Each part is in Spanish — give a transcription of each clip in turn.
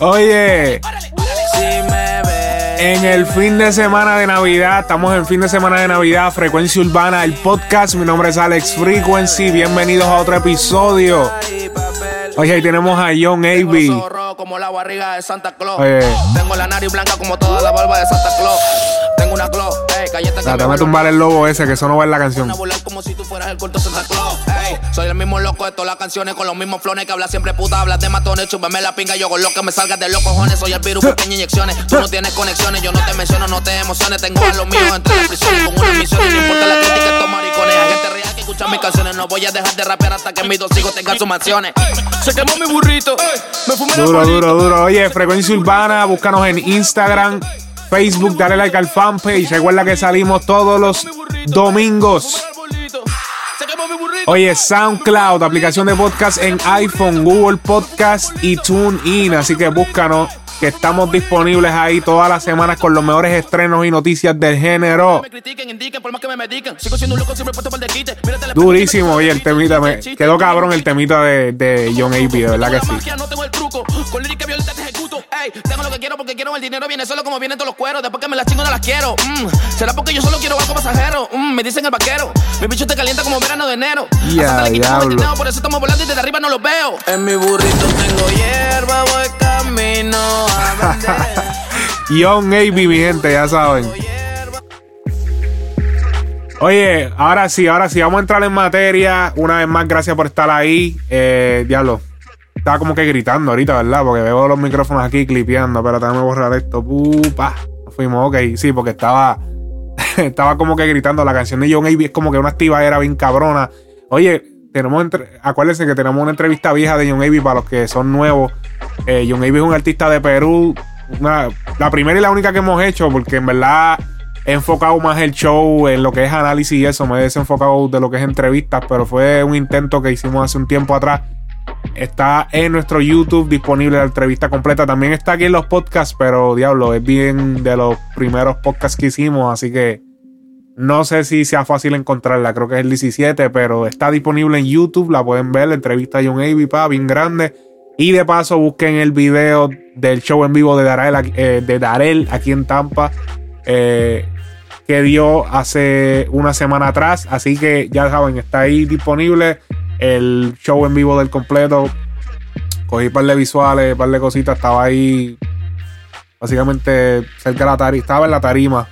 Oye, en el fin de semana de Navidad, estamos en fin de semana de Navidad, Frecuencia Urbana, el podcast. Mi nombre es Alex Frequency. Bienvenidos a otro episodio. Oye, ahí tenemos a John zorro como la barriga de Santa Claus. Tengo la nariz blanca como toda la barba de Santa Claus. Tengo una Claus, ey, cállate que Trata me de vuelvo tumbar el lobo ese, que eso no va en la canción. como si tú fueras el corto Santa Claus. Ey, soy el mismo loco de todas las canciones con los mismos flones que habla siempre puta, hablas de matones, chúpame la pinga, yo con lo que me salgas de los cojones. Soy el virus, pequeñas inyecciones. Tú no tienes conexiones, yo no te menciono, no te emociones. Tengo a los míos entre las prisiones con unas misiones. No importa la crítica, estos maricones. Hay gente real que escucha mis canciones. No voy a dejar de rapear hasta que mis dos hijos tengan sus mansiones. Se quemó mi burrito, me fumé la Duro, duro, duro. Oye, Frecuencia Urbana, búscanos en Instagram, Facebook, dale like al fanpage. Recuerda que salimos todos los domingos. Oye, SoundCloud, aplicación de podcast en iPhone, Google Podcast y TuneIn. Así que búscanos, que estamos disponibles ahí todas las semanas con los mejores estrenos y noticias del género. Durísimo, oye, el temita. Me quedó cabrón el temita de, de John A.B., de verdad que sí. no tengo lo que quiero porque quiero el dinero. Viene solo como vienen todos los cueros. Después que me las chingo, no las quiero. Mm, Será porque yo solo quiero algo pasajero. Mm, me dicen el vaquero. Mi bicho te calienta como verano de enero. Ya, diablo. dinero, por eso estamos volando y desde arriba no los veo. En mi burrito tengo hierba, voy camino John A.B., mi gente, ya saben. Oye, ahora sí, ahora sí, vamos a entrar en materia. Una vez más, gracias por estar ahí. Eh, diablo, estaba como que gritando ahorita, ¿verdad? Porque veo los micrófonos aquí clipeando, pero déjame borrar esto. Pupa. Fuimos, ok, sí, porque estaba, estaba como que gritando. La canción de John A.B. es como que una activadera bien cabrona. Oye, tenemos, entre- acuérdense que tenemos una entrevista vieja de John A.B. para los que son nuevos. Eh, John A.B. es un artista de Perú. Una- la primera y la única que hemos hecho, porque en verdad he enfocado más el show en lo que es análisis y eso. Me he desenfocado de lo que es entrevistas, pero fue un intento que hicimos hace un tiempo atrás. Está en nuestro YouTube disponible la entrevista completa. También está aquí en los podcasts, pero diablo, es bien de los primeros podcasts que hicimos, así que no sé si sea fácil encontrarla. Creo que es el 17, pero está disponible en YouTube. La pueden ver. La entrevista a John Avey, bien grande. Y de paso, busquen el video del show en vivo de Darel, eh, de aquí en Tampa. eh, que dio hace una semana atrás. Así que ya saben, está ahí disponible el show en vivo del completo. Cogí un par de visuales, un par de cositas. Estaba ahí básicamente cerca de la tarima. Estaba en la tarima.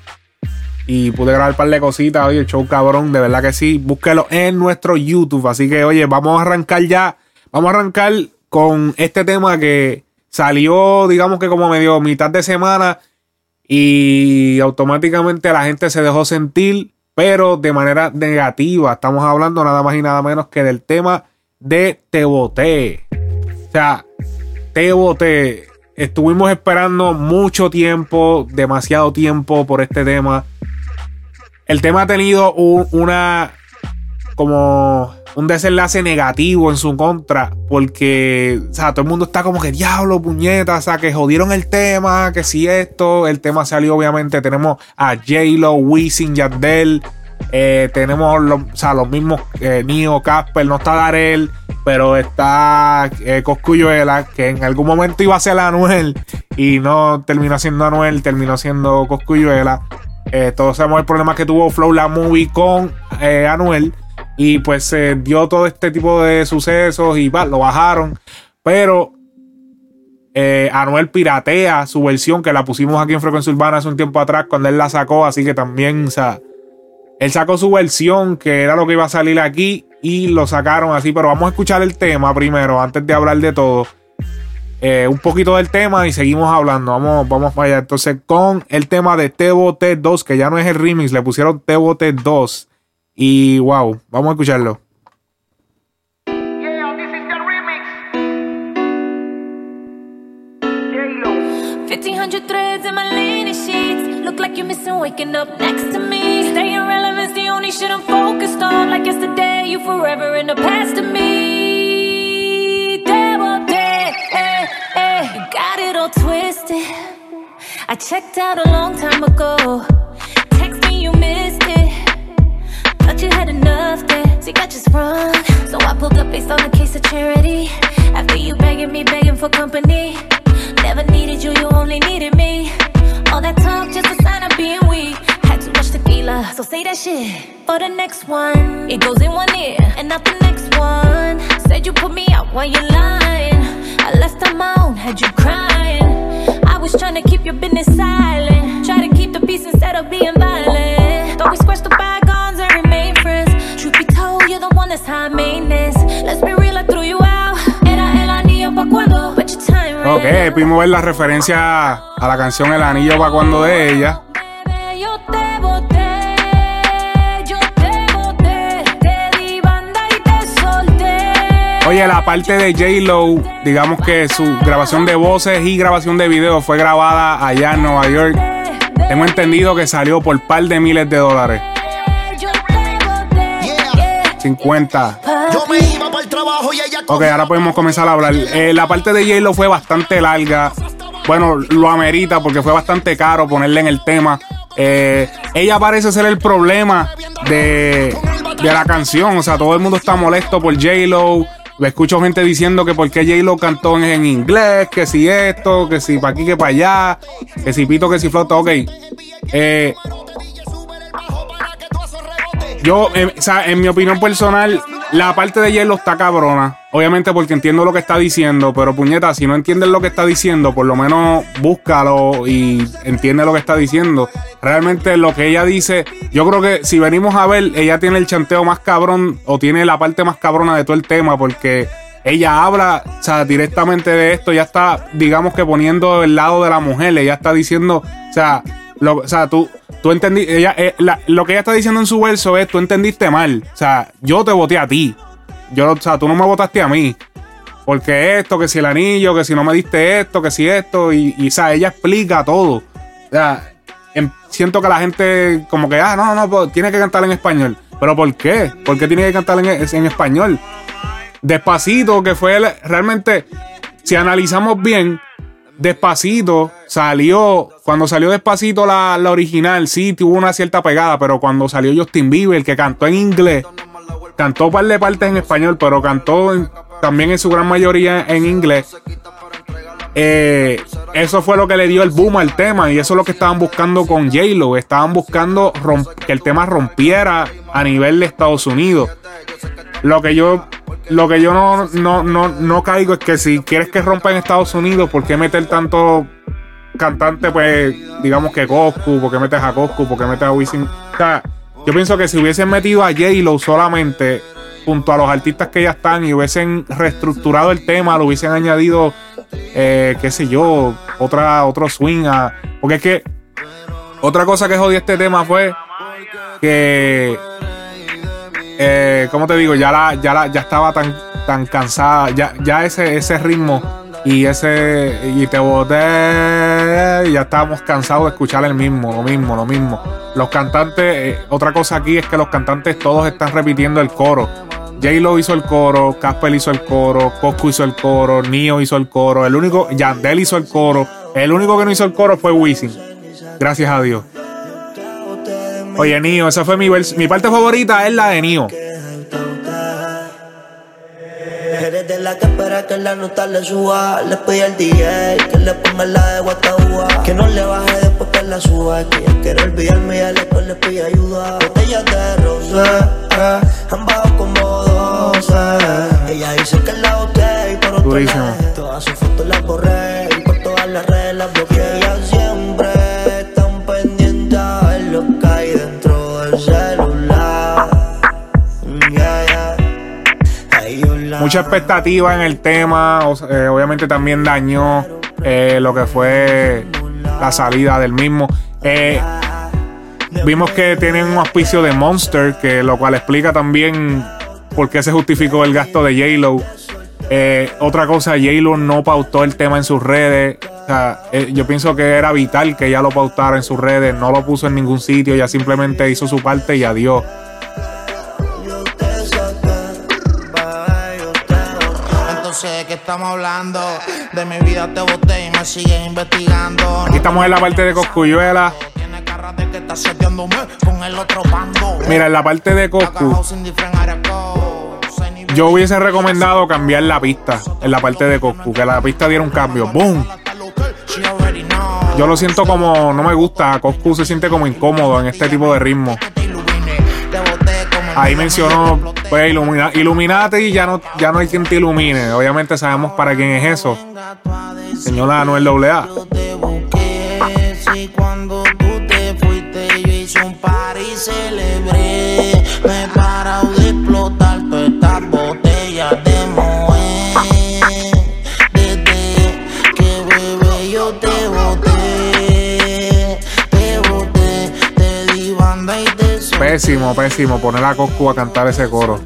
Y pude grabar un par de cositas. Oye, el show cabrón, de verdad que sí. Búsquelo en nuestro YouTube. Así que, oye, vamos a arrancar ya. Vamos a arrancar con este tema que salió, digamos que como medio mitad de semana. Y automáticamente la gente se dejó sentir, pero de manera negativa. Estamos hablando nada más y nada menos que del tema de Te Boté. O sea, Te Boté. Estuvimos esperando mucho tiempo, demasiado tiempo por este tema. El tema ha tenido un- una como un desenlace negativo en su contra porque o sea, todo el mundo está como que diablo, puñeta, o sea, que jodieron el tema, que si esto, el tema salió obviamente, tenemos a J-Lo, Wisin, Yandel, eh, tenemos los, o sea, los mismos eh, Casper, no está Darel, pero está eh, Coscuyuela, que en algún momento iba a ser Anuel y no terminó siendo Anuel, terminó siendo Coscuyuela. Eh, todos sabemos el problema que tuvo Flow la Movie con eh, Anuel. Y pues se dio todo este tipo de sucesos y va, lo bajaron. Pero eh, Anuel piratea su versión que la pusimos aquí en Frecuencia Urbana hace un tiempo atrás cuando él la sacó. Así que también, o sea, él sacó su versión que era lo que iba a salir aquí y lo sacaron así. Pero vamos a escuchar el tema primero antes de hablar de todo. Eh, un poquito del tema y seguimos hablando. Vamos, vamos para allá. Entonces, con el tema de Tebo T2, que ya no es el remix, le pusieron Tebo T2. Y wow, vamos a escucharlo. Yeah, this is the remix. J-Lo. 1500 threads in my linen sheets. Look like you're missing waking up next to me. Staying relevant's the only shit I'm focused on. Like yesterday, you forever in the past to me. All twisted. I checked out a long time ago. Text me, you missed it. Thought you had enough there, so you got just run. So I pulled up based on a case of charity. After you begging me, begging for company. Never needed you, you only needed me. All that talk, just a sign of being weak. Had too much tequila, so say that shit. For the next one, it goes in one ear and not the next one. Said you put me out while you're lying. I left on my own, had you crying. I was trying to keep your business silent. Try to keep the peace instead of being violent. Thought we squashed the bygones and remain friends. Truth be told, you're the one that's high maintenance. Let's be real, I threw you out. Era el anillo pa' cuando, but your time ran Ok, pudimos ver la referencia a la canción El Anillo cuando de ella. Bebé, Yo te boté, Oye, la parte de J-Lo, digamos que su grabación de voces y grabación de video fue grabada allá en Nueva York. Tengo entendido que salió por par de miles de dólares. Yo te boté, yeah. 50. Yo me iba para el trabajo y ella Ok, ahora podemos comenzar a hablar. Eh, la parte de J-Lo fue bastante larga. Bueno, lo amerita porque fue bastante caro ponerle en el tema. Eh, ella parece ser el problema de, de la canción. O sea, todo el mundo está molesto por J-Lo. Escucho gente diciendo que por qué J-Lo cantó en, inglés, que si esto, que si para aquí, que para allá, que si pito, que si flota. Ok. Eh, yo, o sea, en mi opinión personal, la parte de hielo está cabrona. Obviamente porque entiendo lo que está diciendo, pero puñeta, si no entiendes lo que está diciendo, por lo menos búscalo y entiende lo que está diciendo. Realmente lo que ella dice, yo creo que si venimos a ver, ella tiene el chanteo más cabrón o tiene la parte más cabrona de todo el tema porque ella habla, o sea, directamente de esto, ya está, digamos que poniendo el lado de la mujer, ella está diciendo, o sea, lo, o sea, tú, tú entendí, ella, eh, la- lo que ella está diciendo en su verso es, tú entendiste mal, o sea, yo te voté a ti, yo, o sea, tú no me votaste a mí, porque esto, que si el anillo, que si no me diste esto, que si esto, y, o sea, ella explica todo, o sea, em- siento que la gente como que, ah, no, no, pues, tiene que cantar en español, pero ¿por qué? ¿Por qué tiene que cantar en, en español? Despacito, que fue realmente, si analizamos bien, Despacito salió, cuando salió Despacito la, la original, sí tuvo una cierta pegada, pero cuando salió Justin Bieber, que cantó en inglés, cantó un par de partes en español, pero cantó en- también en su gran mayoría en inglés. Eh, eso fue lo que le dio el boom al tema y eso es lo que estaban buscando con J-Lo. Estaban buscando que el tema rompiera a nivel de Estados Unidos. Lo que yo, lo que yo no, no, no, no caigo es que si quieres que rompa en Estados Unidos, ¿por qué meter tanto cantante, pues, digamos que Coscu? ¿Por qué metes a Coscu? ¿Por qué metes a Wisin? O sea, yo pienso que si hubiesen metido a J-Lo solamente junto a los artistas que ya están y hubiesen reestructurado el tema, lo hubiesen añadido, eh, qué sé yo, otra, otro swing a. Porque es que otra cosa que jodió este tema fue que eh, ¿cómo te digo? Ya la, ya la, ya estaba tan, tan cansada, ya, ya ese, ese ritmo y ese, y te boté, ya estábamos cansados de escuchar el mismo, lo mismo, lo mismo. Los cantantes, eh, otra cosa aquí es que los cantantes todos están repitiendo el coro. J-Lo hizo el coro, Casper hizo el coro, Coscu hizo el coro, Nio hizo el coro, el único, Yandel hizo el coro, el único que no hizo el coro fue Wisin. Gracias a Dios. Oye, Nio, esa fue mi, mi parte favorita, es la de Nio. Eres de la que espera que la nota le suba. Le pedí al DJ que le ponga la de Guataúba. Que no le baje después que la suba. Que ya quiere olvidarme y a la le pide ayuda. Botellas de rosé, eh, han bajado como 12. Ella dice que la boté y por otro Durísimo. Todas sus fotos las borré y por todas las redes las bloqueé. Mucha expectativa en el tema. eh, obviamente también dañó eh, lo que fue la salida del mismo. Eh, vimos que tienen un auspicio de Monster, que lo cual explica también por qué se justificó el gasto de J-Lo. Otra cosa, J-Lo no pautó el tema en sus redes. O sea, yo pienso que era vital que ella lo pautara en sus redes. No lo puso en ningún sitio. Ella simplemente hizo su parte y adiós. Estamos hablando? De mi vida te boté y me sigues investigando. Aquí estamos en la parte de Coscuyuela. Mira, en la parte de Coscu, yo hubiese recomendado cambiar la pista en la parte de Coscu. Que la pista diera un cambio. ¡Boom! Yo lo siento como, no me gusta. Coscu se siente como incómodo en este tipo de ritmo. Ahí mencionó, pues, ilumina, Illuminati y ya no, ya no hay quien te ilumine. Obviamente sabemos para quién es eso. Señora Anuel AA. Pésimo, pésimo poner a Coscu a cantar ese coro.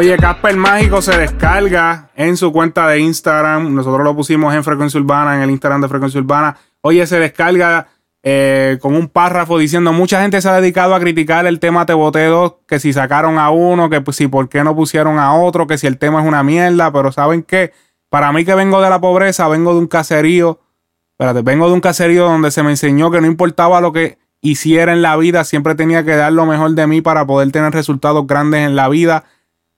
Oye, Casper Mágico se descarga en su cuenta de Instagram. Nosotros lo pusimos en Frecuencia Urbana, en el Instagram de Frecuencia Urbana. Oye, se descarga eh, con un párrafo diciendo: Mucha gente se ha dedicado a criticar el tema Te Boté 2, que si sacaron a uno, que si por qué no pusieron a otro, que si el tema es una mierda. Pero ¿saben qué? Para mí que vengo de la pobreza, vengo de un caserío. Espérate, vengo de un caserío donde se me enseñó que no importaba lo que hiciera en la vida, siempre tenía que dar lo mejor de mí para poder tener resultados grandes en la vida.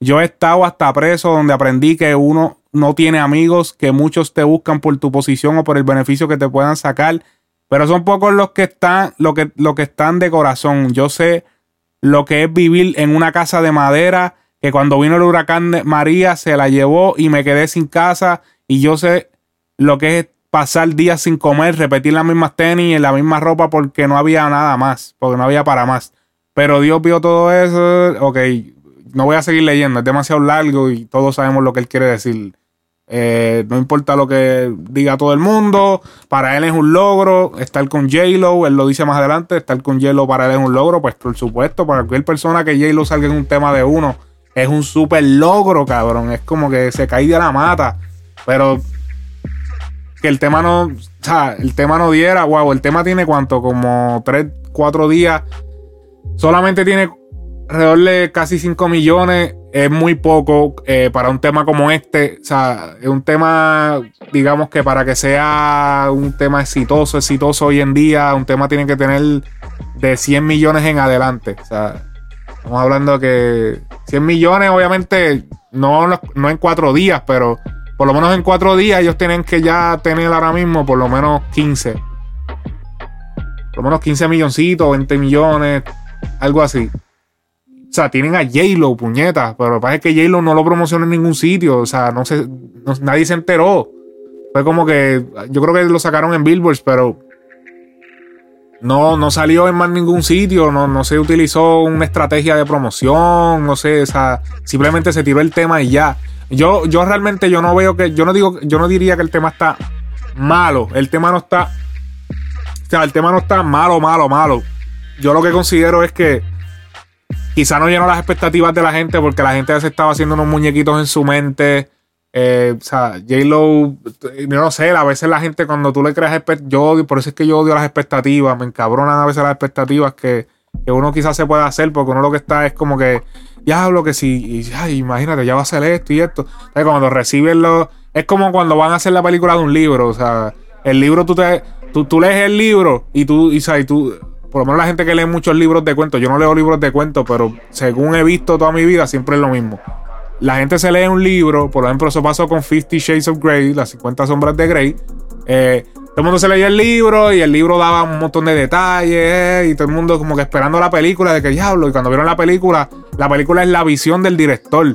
Yo he estado hasta preso donde aprendí que uno no tiene amigos, que muchos te buscan por tu posición o por el beneficio que te puedan sacar, pero son pocos los que están, lo que, lo que están de corazón. Yo sé lo que es vivir en una casa de madera, que cuando vino el huracán María se la llevó y me quedé sin casa, y yo sé lo que es pasar días sin comer, repetir las mismas tenis y la misma ropa porque no había nada más, porque no había para más. Pero Dios vio todo eso, ok, no voy a seguir leyendo, es demasiado largo y todos sabemos lo que él quiere decir. Eh, no importa lo que diga todo el mundo, para él es un logro estar con J-Lo, él lo dice más adelante, estar con J-Lo para él es un logro, pues por supuesto, para cualquier persona que J-Lo salga en un tema de uno, es un súper logro, cabrón, es como que se cae de la mata, pero que el tema no, o sea, el tema no diera, wow, el tema tiene cuánto, como 3, 4 días, solamente tiene alrededor de casi 5 millones es muy poco eh, para un tema como este. O sea, es un tema, digamos que para que sea un tema exitoso, exitoso hoy en día, un tema tiene que tener de 100 millones en adelante. O sea, estamos hablando que 100 millones, obviamente, no, no en cuatro días, pero por lo menos en cuatro días ellos tienen que ya tener ahora mismo por lo menos 15. Por lo menos 15 milloncitos, 20 millones, algo así. O sea, tienen a J-Lo, puñeta. Pero lo que pasa es que J-Lo no lo promocionó en ningún sitio. O sea, no se, nadie se enteró. Fue como que. Yo creo que lo sacaron en Billboards, pero. No, no salió en más ningún sitio. No, no se utilizó una estrategia de promoción. No sé. O sea, simplemente se tiró el tema y ya. Yo, yo realmente yo no veo que. Yo no digo. Yo no diría que el tema está malo. El tema no está. O sea, el tema no está malo, malo, malo. Yo lo que considero es que quizá no llenó las expectativas de la gente porque la gente se estaba haciendo unos muñequitos en su mente. Eh, o sea, J-Lo, yo no sé, a veces la gente cuando tú le creas yo odio, por eso es que yo odio las expectativas, me encabronan a veces las expectativas que, que uno quizás se puede hacer porque uno lo que está es como que, ya hablo que si, y, ay, imagínate, ya va a hacer esto y esto. O sea, cuando reciben los, es como cuando van a hacer la película de un libro, o sea, el libro tú te, tú, tú lees el libro y tú, y, y tú, por lo menos la gente que lee muchos libros de cuentos, yo no leo libros de cuentos, pero según he visto toda mi vida, siempre es lo mismo. La gente se lee un libro, por ejemplo, eso pasó con Fifty Shades of Grey, las 50 sombras de Grey. Eh, todo el mundo se leía el libro y el libro daba un montón de detalles eh, y todo el mundo como que esperando la película de que diablo. Y cuando vieron la película, la película es la visión del director.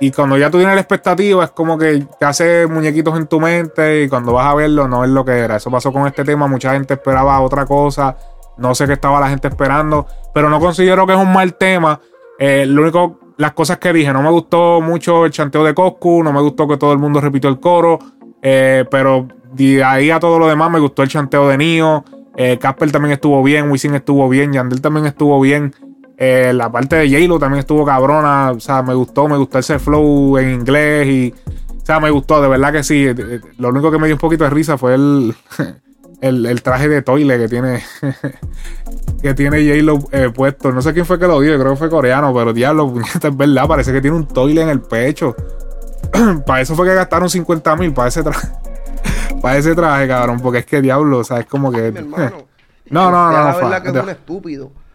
Y cuando ya tú tienes la expectativa, es como que te hace muñequitos en tu mente y cuando vas a verlo no es lo que era. Eso pasó con este tema, mucha gente esperaba otra cosa, no sé qué estaba la gente esperando, pero no considero que es un mal tema. Eh, lo único, las cosas que dije, no me gustó mucho el chanteo de Coscu, no me gustó que todo el mundo repitió el coro, eh, pero de ahí a todo lo demás me gustó el chanteo de Nio. Eh, Casper también estuvo bien, Wisin estuvo bien, Yandel también estuvo bien. Eh, la parte de J-Lo también estuvo cabrona. O sea, me gustó, me gustó ese flow en inglés y. O sea, me gustó, de verdad que sí. Eh, eh, Lo único que me dio un poquito de risa fue el, el, el traje de toile que tiene. que tiene J-Lo eh, puesto. No sé quién fue que lo dio, creo que fue coreano, pero diablo, puñeta, es verdad. Parece que tiene un toile en el pecho. para eso fue que gastaron 50 mil, para ese traje. para ese traje, cabrón, porque es que diablo, o sea, es como que. Mi hermano. No, no, no, Ya no, La fa-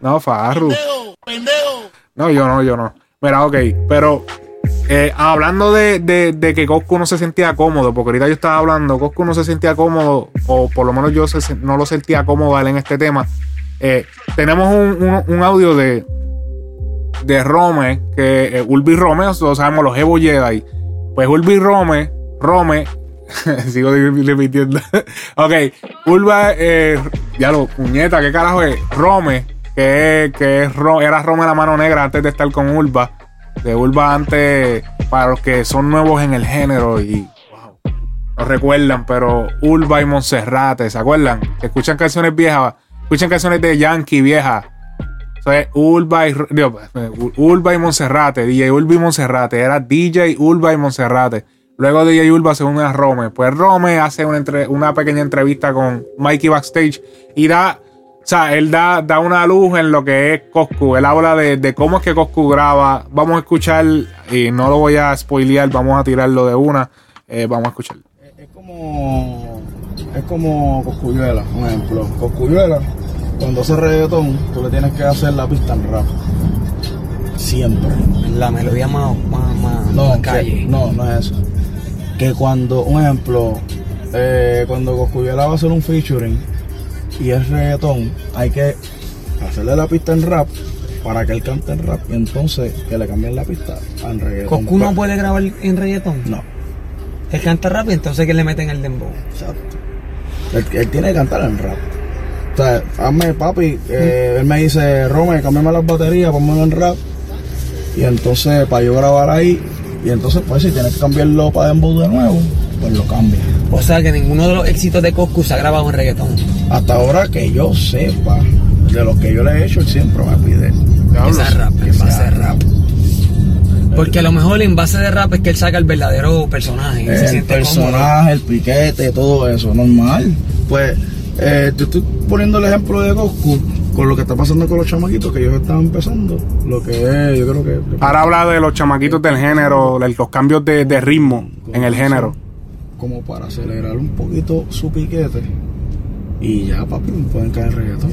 que es un estúpido. No, Farru. No, yo no, yo no. Mira, ok, pero eh, hablando de, de- de que Coscu no se sentía cómodo, porque ahorita yo estaba hablando, Coscu no se sentía cómodo, o por lo menos yo se- no lo sentía cómodo en este tema. Eh, tenemos un, un- un audio de, de Rome, que eh, Ulvi Rome, todos sabemos los Evo Jedi. Pues Ulvi Rome, Rome, sigo repitiendo. ok, Ulva, eh, ya lo, puñeta, ¿qué carajo es? Rome, que, que es Ro- era Rome la mano negra antes de estar con Ulva. De Ulva antes, para los que son nuevos en el género y wow, no recuerdan, pero Ulva y Monserrate, ¿se acuerdan? Escuchan canciones viejas, escuchan canciones de Yankee viejas. Eso es Ulva y, Ulva y Monserrate, DJ Ulva y Monserrate. Era DJ Ulva y Monserrate. Luego DJ Ulva se une a Rome. Pues Rome hace una pequeña entrevista con Mikey backstage y da, o sea, él da, da una luz en lo que es Coscu. Él habla de, de cómo es que Coscu graba. Vamos a escuchar, y no lo voy a spoilear, vamos a tirarlo de una. Eh, vamos a escuchar. Es como. Es como Coscuyuela, un ejemplo. Coscuyuela, cuando hace reggaetón, tú le tienes que hacer la pista en rap. Siempre. La melodía más, más, más No, que- calle. no, no es eso. Que cuando, un ejemplo, eh, cuando Coscuyuela va a hacer un featuring y es reggaetón, hay que hacerle la pista en rap para que él cante en rap y entonces que le cambien la pista en reggaetón. Coscu no puede grabar en reggaetón. No, Él canta rap y entonces que le meten el dembow. exacto. Él, él tiene que cantar en rap. O sea, hazme papi, eh, él me dice, Rome, cámbiame las baterías, ponmelo en rap. Y entonces, para yo grabar ahí, y entonces, pues, si tienes que cambiarlo para dembow de nuevo, pues lo cambia. O sea que ninguno de los éxitos de Coscu se ha grabado en reggaetón. Hasta ahora que yo sepa, de lo que yo le he hecho, él siempre me pide. Que sea rap, que en base sea de rap. Porque a lo mejor en base de rap es que él saca el verdadero personaje. se El cómodo. personaje, el piquete, todo eso, normal. Pues, eh, te estoy poniendo el ejemplo de Goku con lo que está pasando con los chamaquitos que ellos están empezando. Lo que es, yo creo que. Ahora habla de los chamaquitos del género, de los cambios de, de ritmo en el género. Como para acelerar un poquito su piquete. Y ya, papi, pueden caer en reggaetón.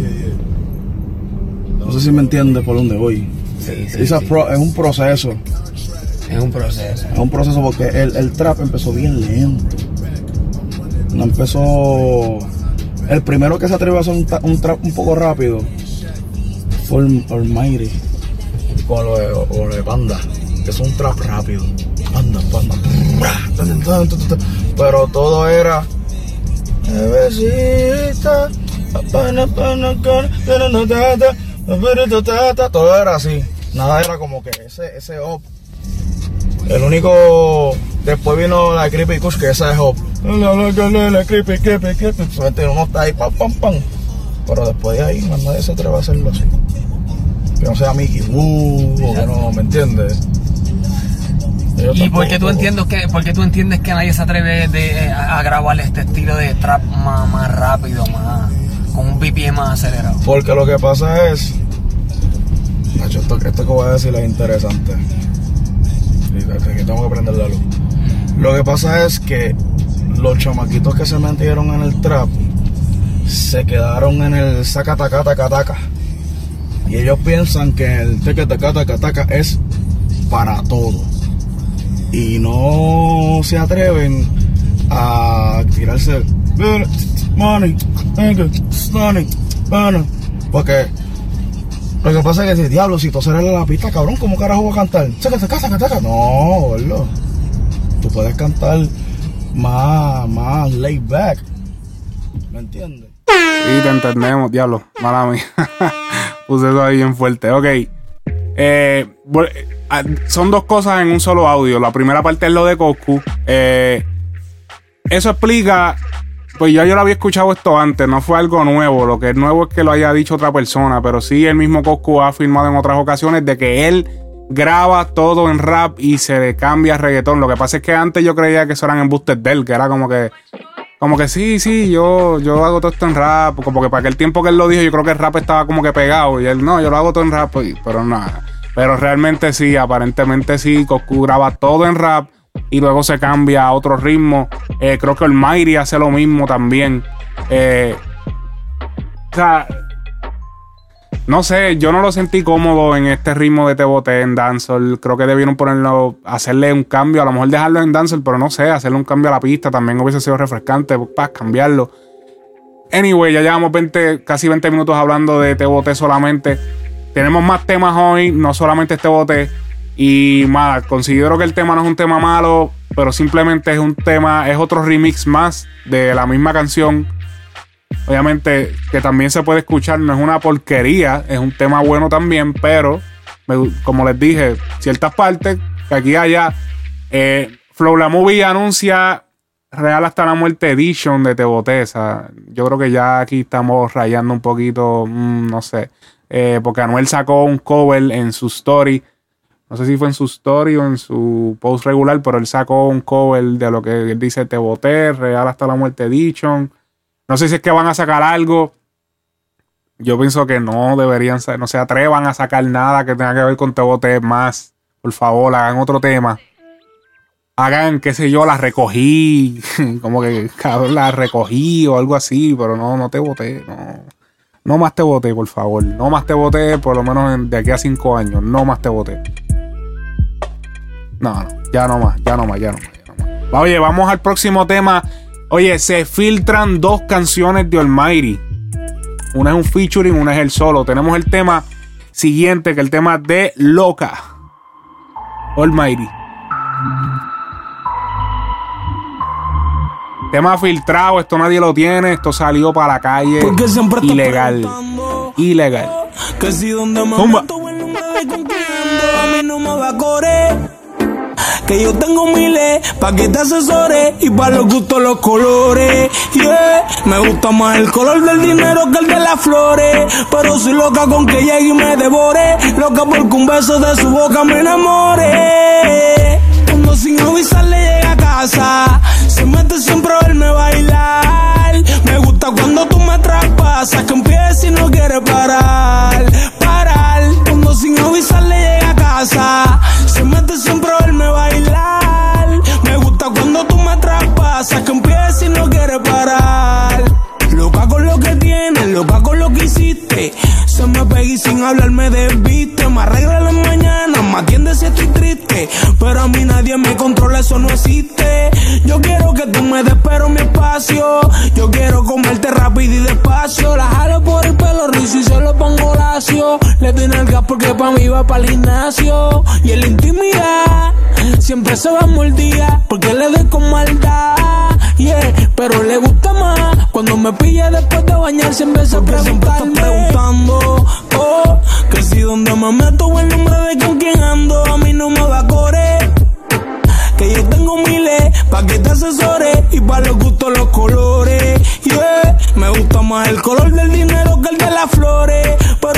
No sé si me entiendes por dónde voy. Sí, sí, Esa sí. pro- es un proceso. Es un proceso. Es un proceso porque el, el trap empezó bien lento. No empezó. El primero que se atrevió a hacer un, un trap un poco rápido fue el Almighty. Con lo de, o lo de Panda. Que es un trap rápido. Panda, panda. Pero todo era. Todo era así. Nada era como que ese, ese up. El único. Después vino la Creepy Kush, que esa es Hop. La, Creepy, Creepy, Creepy. Solamente uno está ahí, pam, pam, pam. Pero después de ahí, nadie se atreve a hacerlo así. Que no sea Mickey Woo, o que no, ¿me entiendes? Yo ¿Y por qué tú entiendes que, por qué tú entiendes que nadie se atreve de, a, a grabar este estilo de trap más, más rápido, más con un BPM más acelerado? Porque lo que pasa es. Nacho, esto, esto que voy a decir es interesante. Que tengo que prender la luz. Lo que pasa es que los chamaquitos que se metieron en el trap se quedaron en el sacatacatacataca. Y ellos piensan que el tecatacatacataca es para todo. Y no se atreven a tirarse money. Porque lo que pasa es que si diablo, si tú eres la pista, cabrón, ¿cómo carajo va a cantar? No, boludo. Tú puedes cantar más, más laid back. ¿Me entiendes? Sí, te entendemos, diablo. Mala mía. Puse eso ahí bien fuerte. Ok. Eh, son dos cosas en un solo audio. La primera parte es lo de Coscu. Eh, eso explica. Pues ya yo lo había escuchado esto antes, no fue algo nuevo. Lo que es nuevo es que lo haya dicho otra persona. Pero sí, el mismo Coscu ha afirmado en otras ocasiones de que él graba todo en rap y se le cambia reggaetón. Lo que pasa es que antes yo creía que eso eran embustes de él, que era como que. Como que sí, sí, yo, yo hago todo esto en rap. Como que para aquel tiempo que él lo dijo, yo creo que el rap estaba como que pegado. Y él, no, yo lo hago todo en rap. y- Pero nada. Pero realmente sí, aparentemente sí. Coscu graba todo en rap y luego se cambia a otro ritmo. Eh, creo que el Mayri hace lo mismo también. Eh, o sea, no sé, yo no lo sentí cómodo en este ritmo de Te Boté en Dancehall. Creo que debieron ponerlo, hacerle un cambio, a lo mejor dejarlo en Dancehall, pero no sé, hacerle un cambio a la pista también hubiese sido refrescante para cambiarlo. Anyway, ya llevamos 20, casi 20 minutos hablando de Te Boté solamente. Tenemos más temas hoy, no solamente este bote. Y más, considero que el tema no es un tema malo, pero simplemente es un tema, es otro remix más de la misma canción. Obviamente que también se puede escuchar, no es una porquería, es un tema bueno también, pero me- como les dije, ciertas partes, que aquí y allá, eh, Flow La Movie anuncia Real hasta la muerte edition de Te Boté, o sea, yo creo que ya aquí estamos rayando un poquito, mm, no sé, eh, porque Anuel sacó un cover en su story, no sé si fue en su story o en su post regular, pero él sacó un cover de lo que él dice Te Boté, Real hasta la muerte edition. No sé si es que van a sacar algo. Yo pienso que no deberían, no se atrevan a sacar nada que tenga que ver con Te Boté más. Por favor, hagan otro tema. Hagan, qué sé yo, la recogí. Como que, cabrón, la recogí o algo así. Pero no, no te boté. No, no más te boté, por favor. No más te boté, por lo menos en- de aquí a cinco años. No más te boté. No, no, ya no más, ya no más, ya no más. ya no más. Oye, vamos al próximo tema. Oye, se filtran dos canciones de Almighty. Una es un featuring, una es el solo. Tenemos el tema siguiente, que es el tema de Loca. Almighty. Tema filtrado, esto nadie lo tiene, esto salió para la calle. Porque siempre Ilegal. Ilegal. Que si donde me Zumba. meto quién ando, a mí no me va a correr. Que yo tengo miles pa' que te asesore y pa' los gustos los colores. Yeah, me gusta más el color del dinero que el de las flores. Pero soy loca con que llegue y me devore. Loca porque un beso de su boca me enamore. Cuando sin avisar le llega a casa, se mete siempre traspasas, que empieza y no quiere parar. Parar, cuando sin avisar le llega a casa, se mete siempre a verme bailar. Me gusta cuando tú me traspasas, que empieza y no quiere parar. Loca con lo que tienes, loca con lo que hiciste. Se me pega y sin hablar me desviste. Me arregla las mañanas, me atiende si estoy triste. Pero a mí nadie me controla, eso no existe. Yo quiero que tú me des pero mi espacio. Yo quiero comerte rápido y despacio. La jalo por el pelo rizo y se lo pongo lacio. Le doy el porque pa' mí va para el gimnasio. Y en la intimidad siempre se va mordida porque le doy con maldad. Yeah, pero le gusta más cuando me pilla después de bañarse en vez de preguntarme. preguntando, oh, que si donde me meto el nombre de con quién ando, a mí no me va a correr. Que yo tengo miles pa' que te asesore y pa' los gustos los colores. Yeah, me gusta más el color del dinero que el de las flores. Pero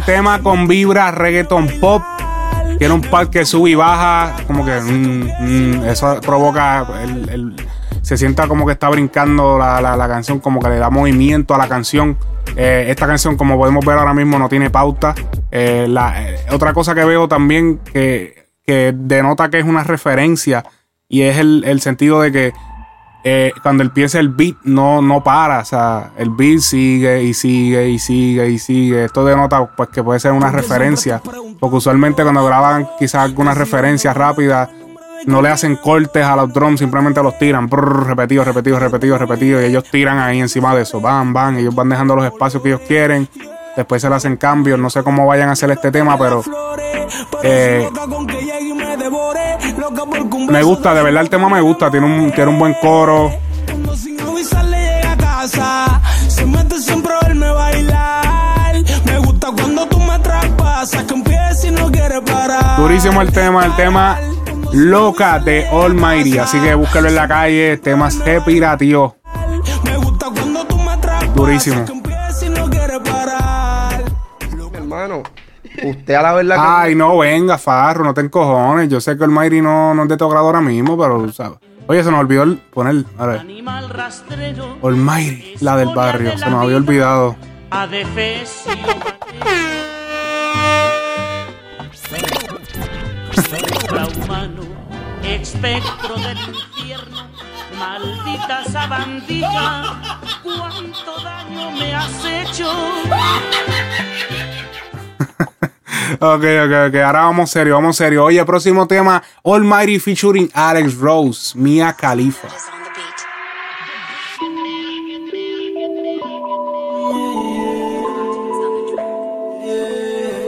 tema con vibra, reggaeton pop. Tiene un par que sube y baja. Como que mm, mm, eso provoca. se sienta como que está brincando la, la- la canción, como que le da movimiento a la canción. Eh, esta canción, como podemos ver ahora mismo, no tiene pauta. Eh, la- eh, otra cosa que veo también que, que denota que es una referencia y es el, el sentido de que eh, cuando empieza el beat no, no para, o sea, el beat sigue y sigue y sigue y sigue. Esto denota pues que puede ser una referencia, porque usualmente cuando graban quizás alguna referencia rápida no le hacen cortes a los drums, simplemente los tiran, brrr, repetido, repetido, repetido, repetido, y ellos tiran ahí encima de eso, van, van, ellos van dejando los espacios que ellos quieren, después se le hacen cambios, no sé cómo vayan a hacer este tema, pero eh, me gusta, de verdad el tema me gusta, tiene un, tiene un buen coro, que durísimo el tema, el tema loca de Almighty, así que búsquelo en la calle, tema se pirateó. Me gusta cuando tú me traspasas, Durísimo. Usted a la verdad que. Ay, no, venga, Farro, no te encojones. Yo sé que Almighty no, no es de tu grado ahora mismo, pero, ¿sabes? Oye, se nos olvidó el- poner, a ver, Almighty, la del barrio, se nos había olvidado. humano, espectro del infierno, maldita sabandija, cuánto daño me has hecho. Ok, ok, ok, ahora vamos serio, vamos serio. Oye, próximo tema, Almighty featuring Alex Rose, Mia Khalifa.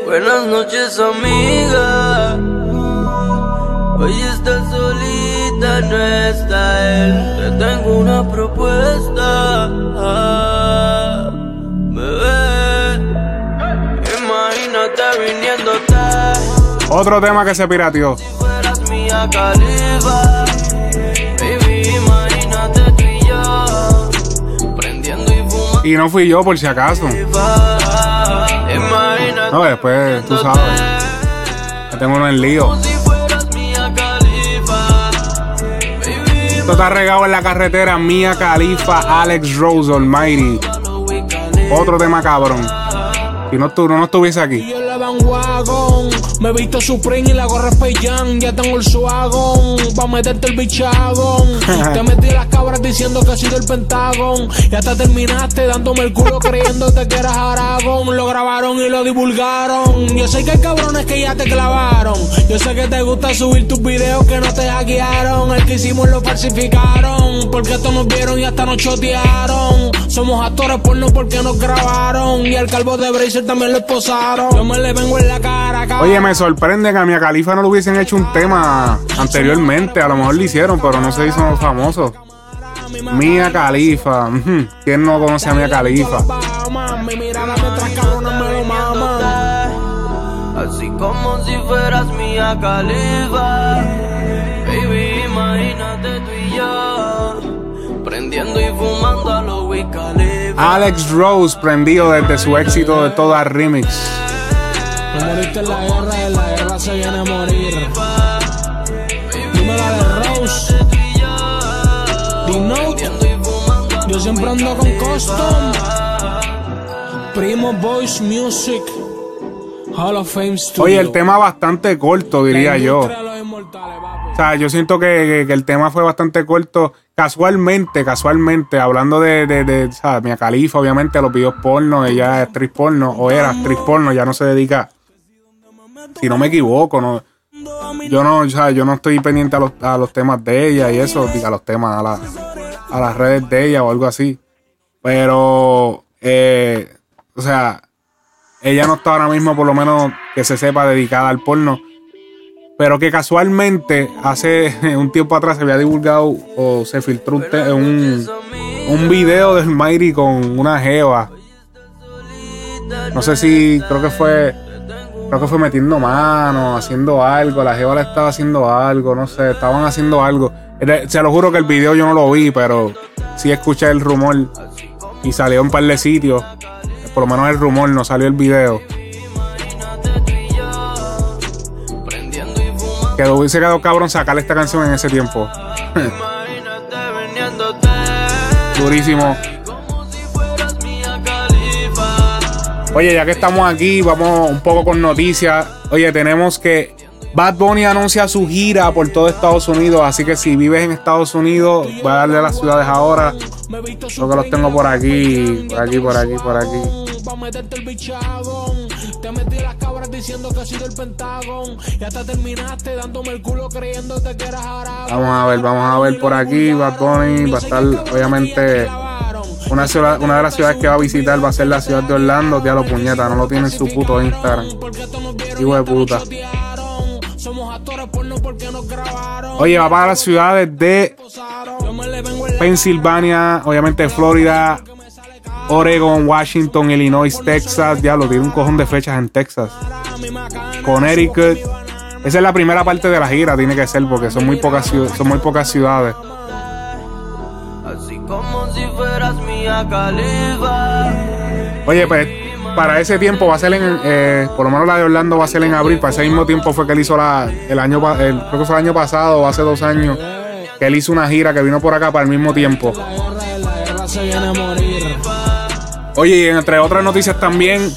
Buenas noches, amiga. Hoy está solita, no está él. Te tengo una propuesta. Otro tema que se pirateó. Mía califa. Y no fui yo, por si acaso. No, después, tú sabes. Ya tengo uno en lío. Mía califa. Esto está regado en la carretera, Mia Khalifa, Alex Rose, Almighty. Otro tema cabrón. Si no, tú, no estuviese aquí. Yo le dan wagon, me he visto Supreme y la gorra Jam, ya tengo el swagón, pa' meterte el bichagón. Te metí las cabras diciendo que ha sido el Pentagón, y hasta terminaste dándome el culo creyéndote que eras Aragón. Lo grabaron y lo divulgaron. Yo sé que hay cabrones que ya te clavaron. Yo sé que te gusta subir tus videos que no te hackearon. El que hicimos lo falsificaron, porque esto nos vieron y hasta nos chotearon. Somos actores porno porque nos grabaron, y al calvo de Bracer también lo esposaron. Yo me le vengo en la cara, cara. Oye, me sorprende que a Mia Khalifa no le hubiesen hecho un tema anteriormente. A lo mejor lo hicieron, pero no se hizo famoso. Mia Khalifa. ujú. ¿Quién no conoce a Mia. Así como si fueras califa. Baby, imagínate tú y yo. Prendiendo y fumando a los Wiz Khalifa. Alex Rose prendido desde su éxito de toda remix. No moriste en la guerra, en la guerra se viene a morir. Dime la de Rose. D-Note. Yo siempre ando con custom. Primo Boys Music. Hall of Fame Studio. Oye, el tema bastante corto, diría yo. O sea, yo siento que, que- que el tema fue bastante corto. Casualmente, casualmente, hablando de, de, de o sea, Mia Khalifa, obviamente, los videos porno, ella es actriz porno, o era actriz porno, ya no se dedica. Si no me equivoco, no. Yo no, o yo no estoy pendiente a los, a los temas de ella y eso, a los temas, a, la- a las redes de ella o algo así. Pero, eh, o sea, ella no está ahora mismo, por lo menos que se sepa, dedicada al porno. Pero que casualmente hace un tiempo atrás se había divulgado o se filtró un, un, un video del Mayri con una jeva. No sé si creo que fue creo que fue metiendo mano, haciendo algo, la jeva le estaba haciendo algo, no sé, estaban haciendo algo. Se lo juro que el video yo no lo vi, pero sí escuché el rumor y salió en un par de sitios. Por lo menos el rumor, no salió el video. Que lo hubiese quedado cabrón sacarle esta canción en ese tiempo. Durísimo. Oye, ya que estamos aquí, vamos un poco con noticias. Oye, tenemos que Bad Bunny anuncia su gira por todo Estados Unidos, así que si vives en Estados Unidos, voy a darle a las ciudades ahora. Creo que los tengo por aquí, por aquí, por aquí, por aquí. Te metí las cabras diciendo que ha sido el Pentagón. Y hasta terminaste dándome el culo creyéndote que eras. Vamos a ver, vamos a ver por aquí. Bad Bunny va a estar, obviamente, una, una de las ciudades que va a visitar va a ser la ciudad de Orlando. Diablo puñeta, no lo tiene en su puto Instagram. Hijo de puta. Oye, va para las ciudades de Pensilvania, obviamente Florida, Oregon, Washington, Illinois, Texas. Diablo, tiene un cojón de fechas en Texas. Connecticut. Esa es la primera parte de la gira, tiene que ser, porque son muy pocas, son muy pocas ciudades. Oye, pues para ese tiempo va a ser en, eh, por lo menos la de Orlando va a ser en abril. Para ese mismo tiempo fue que él hizo la, el año, el- creo que fue el año pasado o hace dos años, que él hizo una gira que vino por acá para el mismo tiempo. Oye, y entre otras noticias también,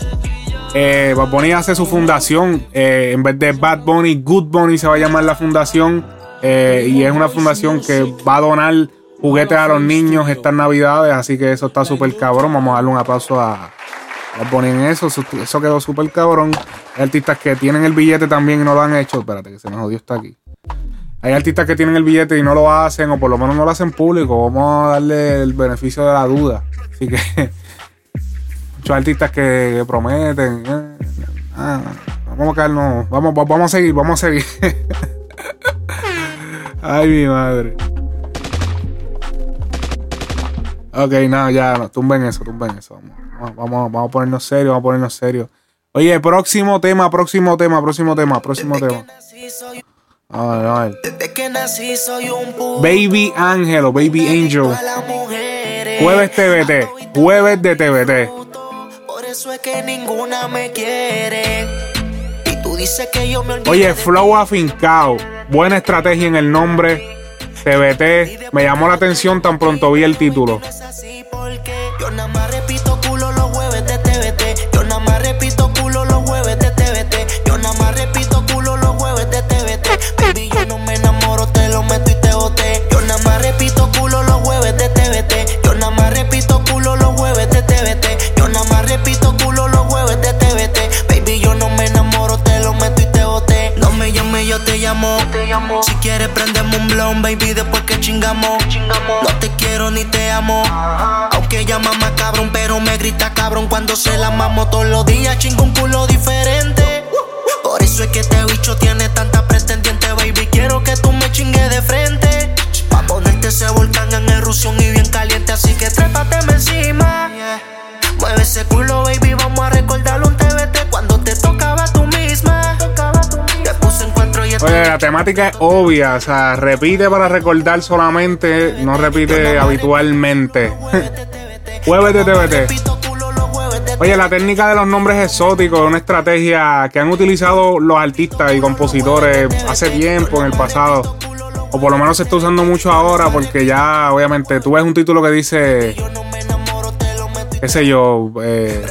eh, Bad Bunny hace su fundación. eh, en vez de Bad Bunny, Good Bunny se va a llamar la fundación. eh, y es una fundación que va a donar juguetes a los niños estas navidades. Así que eso está súper cabrón. Vamos a darle un aplauso a Bunny en eso. Eso, eso quedó súper cabrón. Hay artistas que tienen el billete también y no lo han hecho. Espérate, que se me jodió está aquí. Hay artistas que tienen el billete y no lo hacen, o por lo menos no lo hacen público. Vamos a darle el beneficio de la duda. Así que muchos artistas que, que prometen. eh, ah, vamos a caernos. Vamos, va- vamos a seguir, vamos a seguir. Ay, mi madre. Ok, no, ya, no, tumben eso, tumben eso. Vamos, vamos, vamos, a ponernos serios, vamos a ponernos serios. Oye, próximo tema, próximo tema, próximo tema, próximo tema. A ver, a ver. Desde que nací soy un puto Baby Angel o Baby Angel. Jueves TVT. Jueves de TVT. Por eso es que ninguna me quiere. Y tú dices que yo me olvidé. Oye, Flow afincao. Buena estrategia en el nombre. TVT. Me llamó la atención tan pronto vi el título. Me llames, yo te llamo. Si quieres prendemos un blon, baby, después que chingamos. No te quiero ni te amo. Aunque ella mama cabrón, pero me grita cabrón cuando se la mamo todos los días. Chingo un culo diferente. Por eso es que este bicho tiene tanta pretendiente, baby. Quiero que tú me chingues de frente. Pa' ponerte ese volcán en erupción y bien caliente. Así que trépateme encima. Mueve ese culo, baby. Vamos a recordarlo un la temática es obvia. O sea, repite para recordar solamente. No repite habitualmente. Jueves de TVT. Oye, la técnica de los nombres exóticos es una estrategia que han utilizado los artistas y compositores hace tiempo, en el pasado. O por lo menos se está usando mucho ahora porque ya, obviamente, tú ves un título que dice, qué sé yo, eh,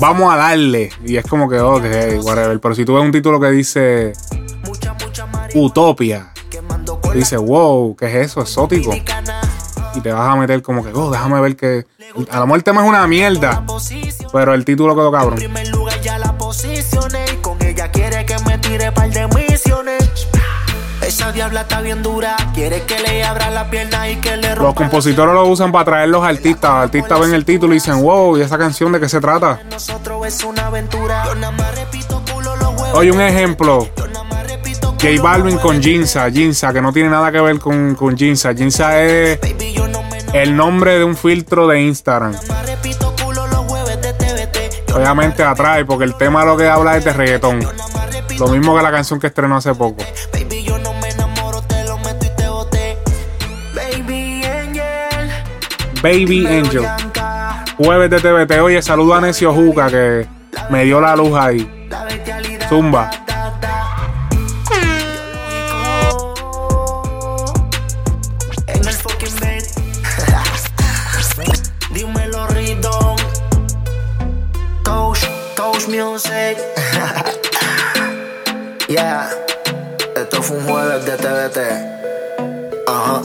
vamos a darle. Y es como que, ok, whatever. Pero si tú ves un título que dice Utopia, dice, wow, ¿qué es eso? Exótico. Y te vas a meter como que, oh, déjame ver que. A lo mejor el tema es una mierda. Pero el título quedó cabrón. Esa diabla está bien dura, Los compositores lo usan para traer los artistas. Los artistas ven el título y dicen, wow, ¿y esa canción de qué se trata? Oye, un ejemplo. J Balvin con Jinza. Jinza, que no tiene nada que ver con, con Jinza. Jinza es el nombre de un filtro de Instagram. Obviamente atrae, porque el tema lo que habla es de reggaetón. Lo mismo que la canción que estrenó hace poco. Baby, Angel. Jueves de TVT. Oye, saludo a Necio Juca que me dio la luz ahí. Zumba. Coach, Coach Music. yeah. vete, vete. Ajá.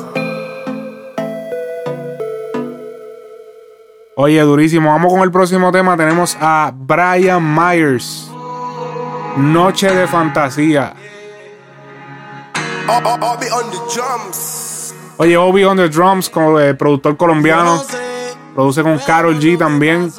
Oye, durísimo. Vamos con el próximo tema. Tenemos a Brian Myers. Noche de fantasía. Oye, Obi on the drums, como el productor colombiano. Produce con Carol G también.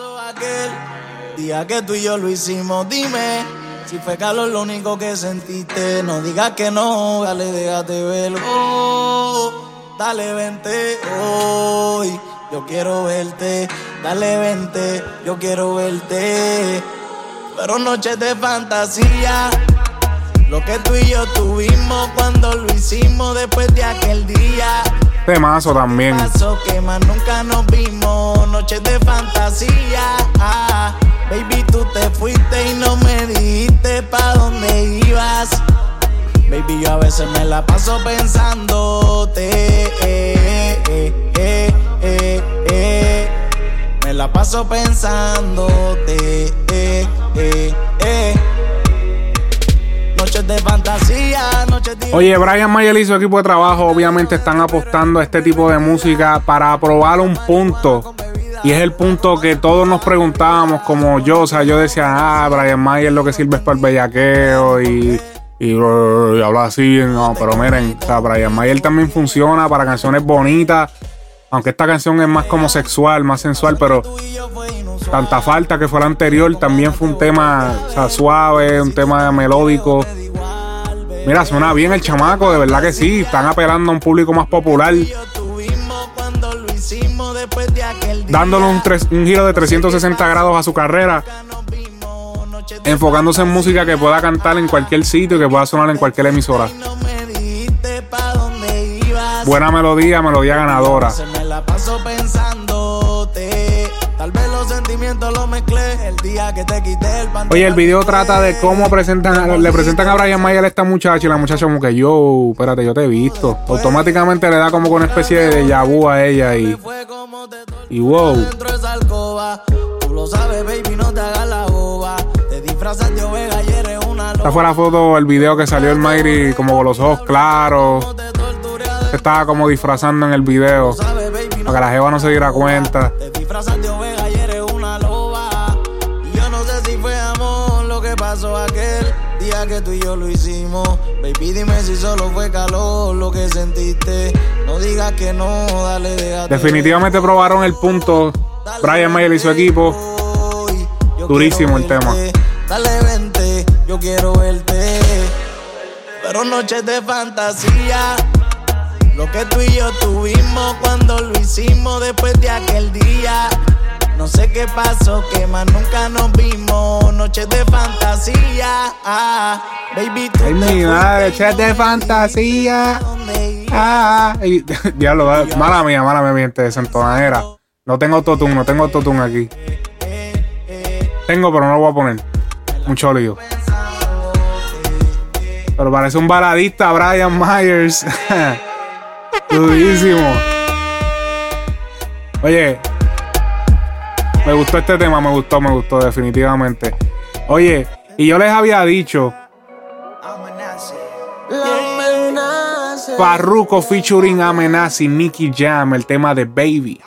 Día que tú y yo lo hicimos, dime si fue calor lo único que sentiste. No digas que no, dale, déjate verlo. Oh, dale, vente hoy. Yo quiero verte, dale, vente. Yo quiero verte. Pero noches de fantasía. Lo que tú y yo tuvimos cuando lo hicimos después de aquel día. Temazo también. Pasó que más nunca nos vimos. Noches de fantasía. Ah, baby, tú te fuiste y no me dijiste pa' dónde ibas. Baby, yo a veces me la paso pensándote. Me la paso pensándote. Noches de fantasía, noches de Oye, Brian Mayer y su equipo de trabajo obviamente están apostando a este tipo de música para probar un punto. Y es el punto que todos nos preguntábamos, como yo, o sea, yo decía, ah, Brian Mayer lo que sirve es para el bellaqueo y, y, y habla así. No, pero miren, o sea, Brian Mayer también funciona para canciones bonitas. Aunque esta canción es más como sexual, más sensual, pero tanta falta que fue la anterior, también fue un tema o sea, suave, un tema melódico. Mira, suena bien el chamaco, de verdad que sí. Están apelando a un público más popular. Dándole un, tres- un giro de 360 grados a su carrera. Enfocándose en música que pueda cantar en cualquier sitio y que pueda sonar en cualquier emisora. Buena melodía, melodía ganadora. Sentimientos los mezclé el día que te quité el pantalón. Oye, el video trata de cómo presentan, le presentan a Brian Mayer a esta muchacha y la muchacha como que yo, espérate, yo te he visto. Automáticamente le da como que una especie de vu a ella y, y wow. Esta fue la foto, el video que salió el Mayri como con los ojos claros. Se estaba como disfrazando en el video. Para que la jeva no se diera cuenta. Día que tú y yo lo hicimos. Baby, dime si solo fue calor lo que sentiste. No digas que no, dale, déjate. Definitivamente probaron el punto. Brian Mayer y su equipo. Durísimo el tema. Dale, vente, yo quiero verte. Pero noches de fantasía. Lo que tú y yo tuvimos cuando lo hicimos después de aquel día. No sé qué pasó, que más nunca nos vimos. Noches de fantasía. Ah, baby, tú Ay, mi madre, chat de fantasía. Ah, y- diablo, va- mala mía, mala mía, mi gente, desentonadera. No tengo autotune, no tengo autotune aquí. Tengo, pero no lo voy a poner. Mucho lío. Pero parece un baladista, Brian Myers. Durísimo. Oye, me gustó este tema, me gustó, me gustó, definitivamente. Oye, y yo les había dicho, Farruko featuring Amenazi, Nicky Jam, el tema de Baby.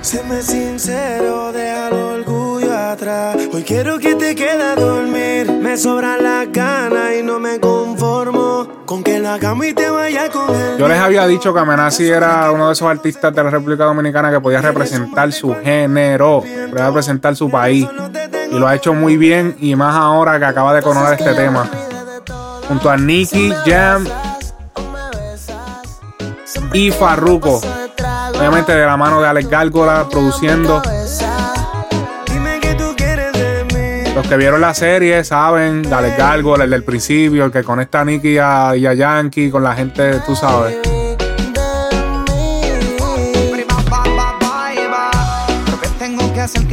Séme sincero, deja el orgullo atrás. Hoy quiero que te quede a dormir. Me sobra la gana y no me Yo les había dicho que Amenazi era uno de esos artistas de la República Dominicana que podía representar su género, podía representar su país. Y lo ha hecho muy bien y más ahora que acaba de coronar este tema. Junto a Nicky Jam y Farruko. Obviamente de la mano de Alex Gárgola produciendo. Los que vieron la serie saben, de Alex Gárgola, el del principio, el que conecta a Nicky y a, y a Yankee con la gente, tú sabes. Tengo que hacer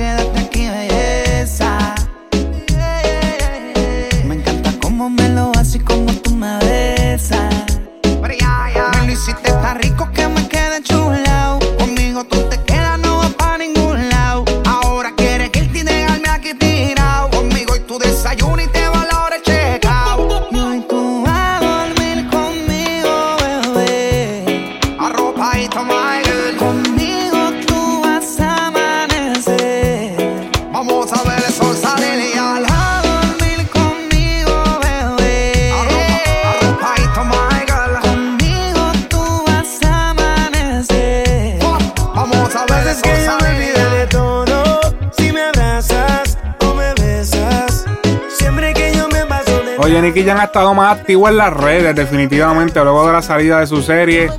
Jam ha estado más activo en las redes, definitivamente, luego de la salida de su serie,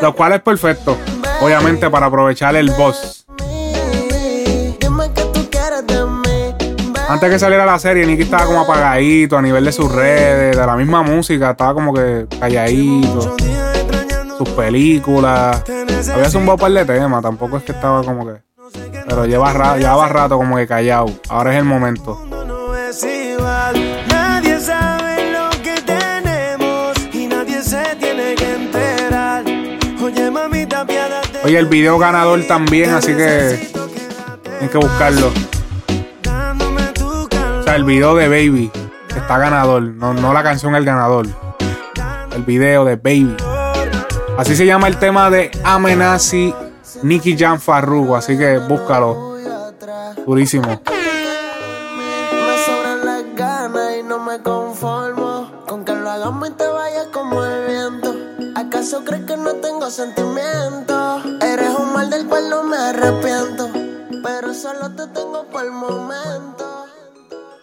lo cual es perfecto, obviamente, para aprovechar el boss. Antes que saliera la serie, Nicky estaba como apagadito a nivel de sus redes, de la misma música, estaba como que calladito. Sus películas. Había zumbado un par de temas, tampoco es que estaba como que. Pero lleva ra- llevaba rato como que callado. Ahora es el momento. Oye, el video ganador también, así que hay que buscarlo. O sea, el video de Baby está ganador, no, no la canción el ganador. El video de Baby. Así se llama el tema de Amenazi Nicky Jam Farruko, así que búscalo. Durísimo. ¿Acaso crees que no tengo sentimientos? Arrepiento, pero solo te tengo por el momento.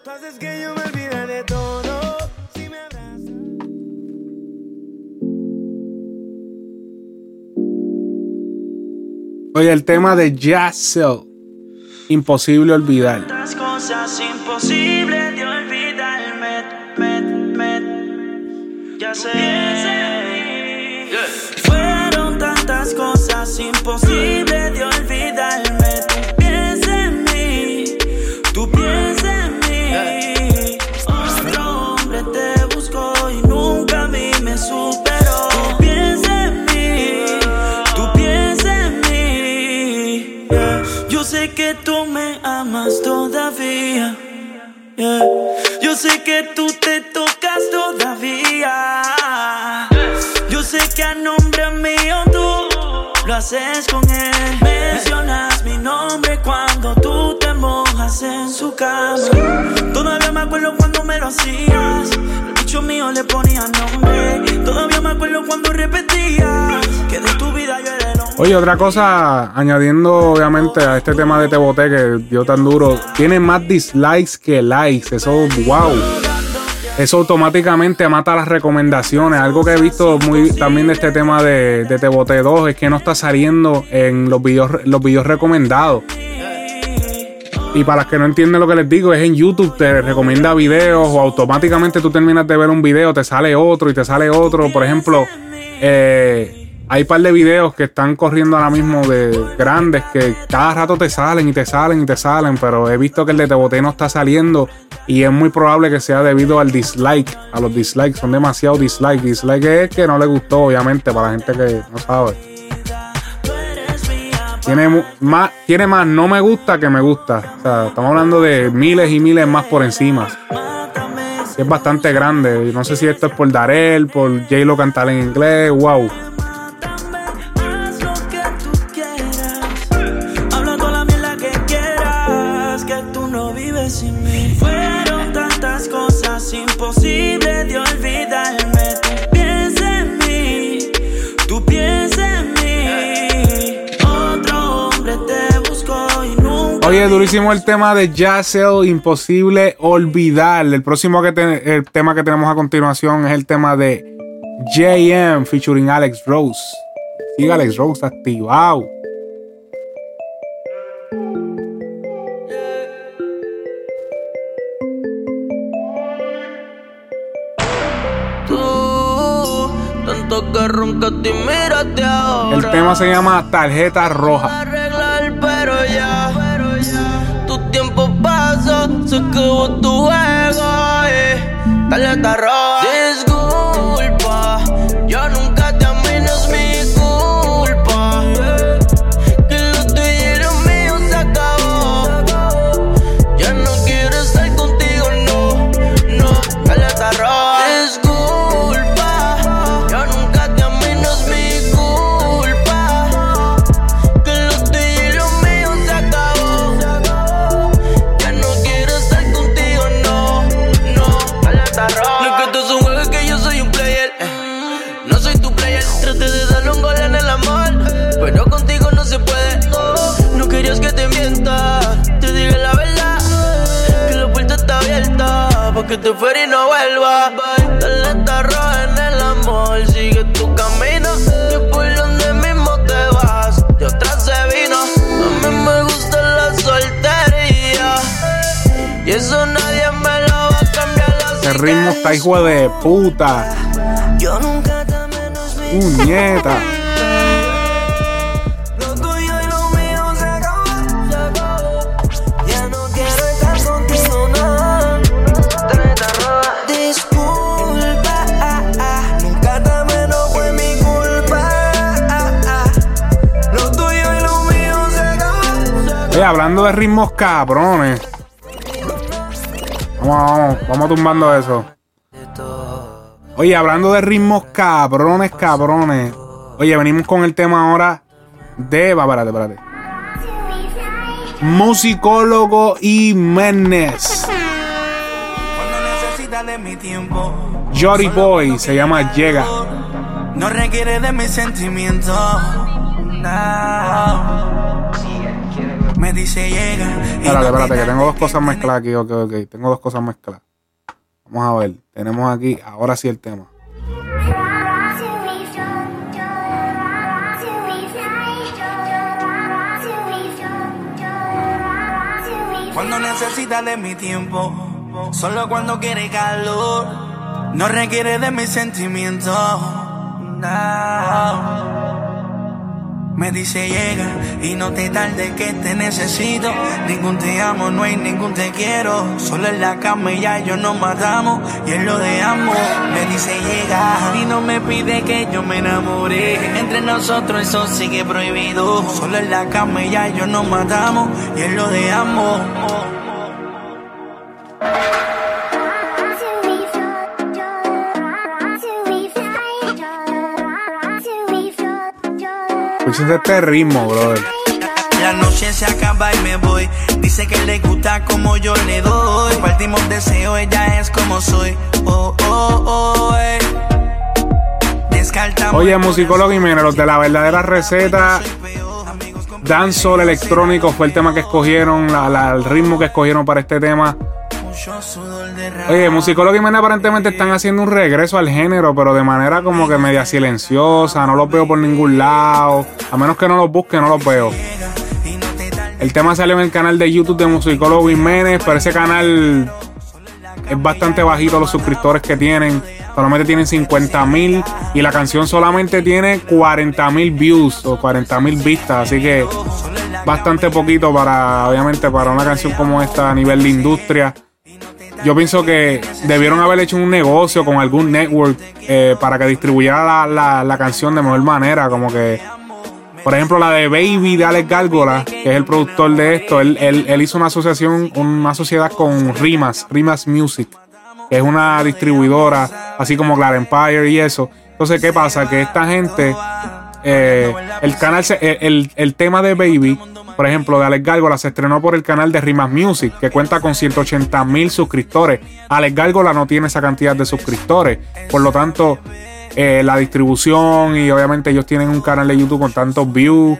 Sabes que yo me olvidé de todo. Si me Oye, el tema de Jazzell. Imposible olvidar. Tantas cosas imposibles Yo sé que tú te tocas todavía. Yo sé que a nombre mío tú lo haces con él. Mencionas mi nombre cuando tú te mojas en su cama. Todavía me acuerdo cuando me lo hacías. El bicho mío le ponía nombre. Todavía me acuerdo cuando repetías que de Oye, otra cosa, añadiendo obviamente a este tema de Te Boté que dio tan duro, tiene más dislikes que likes. Eso, wow. Eso automáticamente mata las recomendaciones. Algo que he visto muy también de este tema de, de Te Boté 2 es que no está saliendo en los videos, los videos recomendados. Y para las que no entienden lo que les digo, es en YouTube te recomienda videos o automáticamente tú terminas de ver un video, te sale otro y te sale otro. Por ejemplo, eh, hay un par de videos que están corriendo ahora mismo de grandes que cada rato te salen y te salen y te salen, pero he visto que el de Te Boté no está saliendo y es muy probable que sea debido al dislike, a los dislikes, son demasiados dislikes. Dislike es que no le gustó, obviamente, para la gente que no sabe. Tiene más, tiene más no me gusta que me gusta. O sea, estamos hablando de miles y miles más por encima. Es bastante grande. No sé si esto es por Darel, por J-Lo cantar en inglés. Wow. Oye, durísimo el tema de Jazzell, imposible olvidar. El próximo que te- el tema que tenemos a continuación es el tema de JM featuring Alex Rose. Sigue Alex Rose activado. Tú, tanto que roncaste y mírate ahora. El tema se llama Tarjeta Roja. Tiempo pasó, se acabó tu juego. eh. Tarjeta roja. Que te fuera y no vuelva. Dale esta roja en el amor. Sigue tu camino. Y por donde mismo te vas. De otra se vino. A mí me gusta la soltería. Y eso nadie me lo va a cambiar. Ese ritmo está hijo de puta. Yo nunca te menos mi. Oye, hablando de ritmos cabrones. Vamos, vamos, vamos tumbando eso. Oye, hablando de ritmos cabrones, cabrones. Oye, venimos con el tema ahora de. Va, espérate, espérate. Musicólogo tiempo. Jory Boy se llama Llega. No requiere de mis sentimientos. No. Me dice llega. Espérate, espérate, te que tengo dos cosas mezcladas aquí. Ok, ok. Tengo dos cosas mezcladas. Vamos a ver. Tenemos aquí, ahora sí el tema. Cuando necesita de mi tiempo, solo cuando quiere calor, no requiere de mis sentimientos. No. Me dice llega y no te tardes que te necesito. Ningún te amo, no hay ningún te quiero. Solo en la cama ya yo nos matamos y él lo dejamos. Me dice llega y no me pide que yo me enamore. Entre nosotros eso sigue prohibido. Solo en la cama ya yo nos matamos y él lo dejamos. Escuchen este ritmo, brother. La noche se acaba y me voy. Dice que le gusta como yo le doy. Partimos deseo, ella es como soy. Oh, oh, oh, eh. Descartamos. Oye, musicólogo y Menes, los de la verdadera receta. Dancehall electrónico fue el tema que escogieron, la- la- el ritmo que escogieron para este tema. Oye, musicólogo y Menes aparentemente están haciendo un regreso al género, pero de manera como que media silenciosa. No los veo por ningún lado. A menos que no los busque, no los veo. El tema salió en el canal de YouTube de Musicólogo Jiménez, pero ese canal es bastante bajito los suscriptores que tienen. Solamente tienen 50 mil y la canción solamente tiene 40 mil views o 40 mil vistas. Así que bastante poquito para, obviamente, para una canción como esta a nivel de industria. Yo pienso que debieron haber hecho un negocio con algún network eh, para que distribuyera la, la- la canción de mejor manera. Como que, por ejemplo, la de Baby de Alex Gárgola, que es el productor de esto, él, él- él hizo una asociación, una sociedad con Rimas, Rimas Music, que es una distribuidora, así como Clar Empire y eso. Entonces, ¿qué pasa? Que esta gente, eh, el canal, el, el- el tema de Baby, por ejemplo, de Alex Gárgola, se estrenó por el canal de Rimas Music, que cuenta con 180 mil suscriptores. Alex Gárgola no tiene esa cantidad de suscriptores. Por lo tanto, eh, la distribución y obviamente ellos tienen un canal de YouTube con tantos views,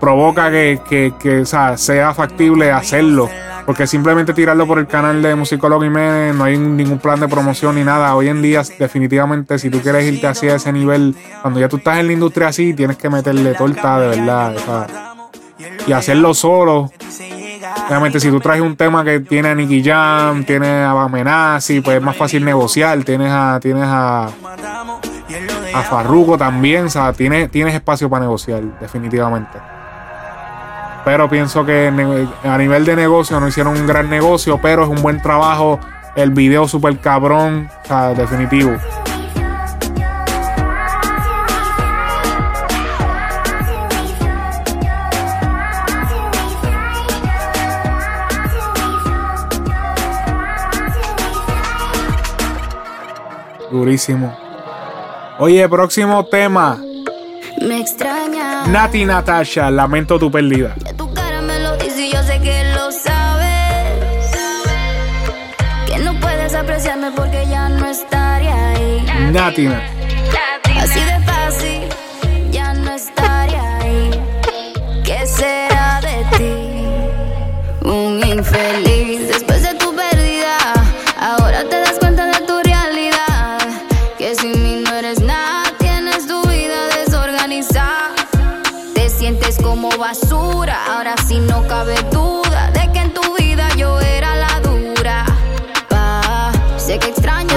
provoca que, que- que, o sea, sea factible hacerlo. Porque simplemente tirarlo por el canal de Musicólogo no hay ningún plan de promoción ni nada. Hoy en día, definitivamente, si tú quieres irte así a ese nivel, cuando ya tú estás en la industria así, tienes que meterle torta de verdad. o sea, y hacerlo solo. Obviamente, si tú traes un tema que tiene a Nicky Jam, tiene a Bamenazi, pues es más fácil negociar. Tienes a, tienes a, a Farruko también, o sea, tienes, tienes espacio para negociar, definitivamente. Pero pienso que a nivel de negocio no hicieron un gran negocio, pero es un buen trabajo. El video super cabrón, o sea, definitivo. Durísimo. Oye, próximo tema. Me extraña. Nati Natasha, lamento tu pérdida. Tu cara me lo dice y yo sé que lo sabes. Que no puedes apreciarme porque ya no ahí.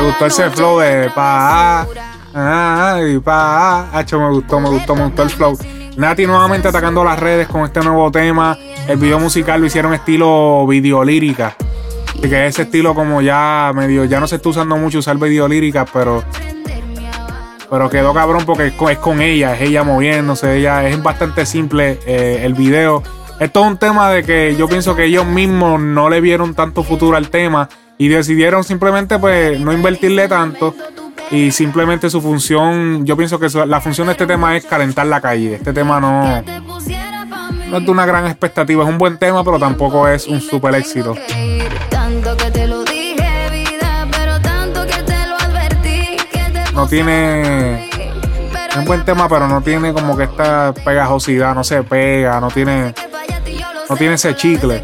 Gustó ese flow de pa, ah, y pa, hacho, me gustó, me gustó, me gustó el flow. Nati nuevamente atacando las redes con este nuevo tema. El video musical lo hicieron estilo videolírica. Así que ese estilo como ya medio, ya no se está usando mucho usar videolírica, pero pero quedó cabrón porque es con, es con ella, es ella moviéndose, ella es bastante simple eh, el video. Esto es un tema de que yo pienso que ellos mismos no le vieron tanto futuro al tema y decidieron simplemente pues no invertirle tanto y simplemente su función, yo pienso que su- la función de este tema es calentar la calle. Este tema no, no es de una gran expectativa, es un buen tema, pero tampoco es un super éxito. No tiene es un buen tema, pero no tiene como que esta pegajosidad, no se pega, no tiene no tiene ese chicle.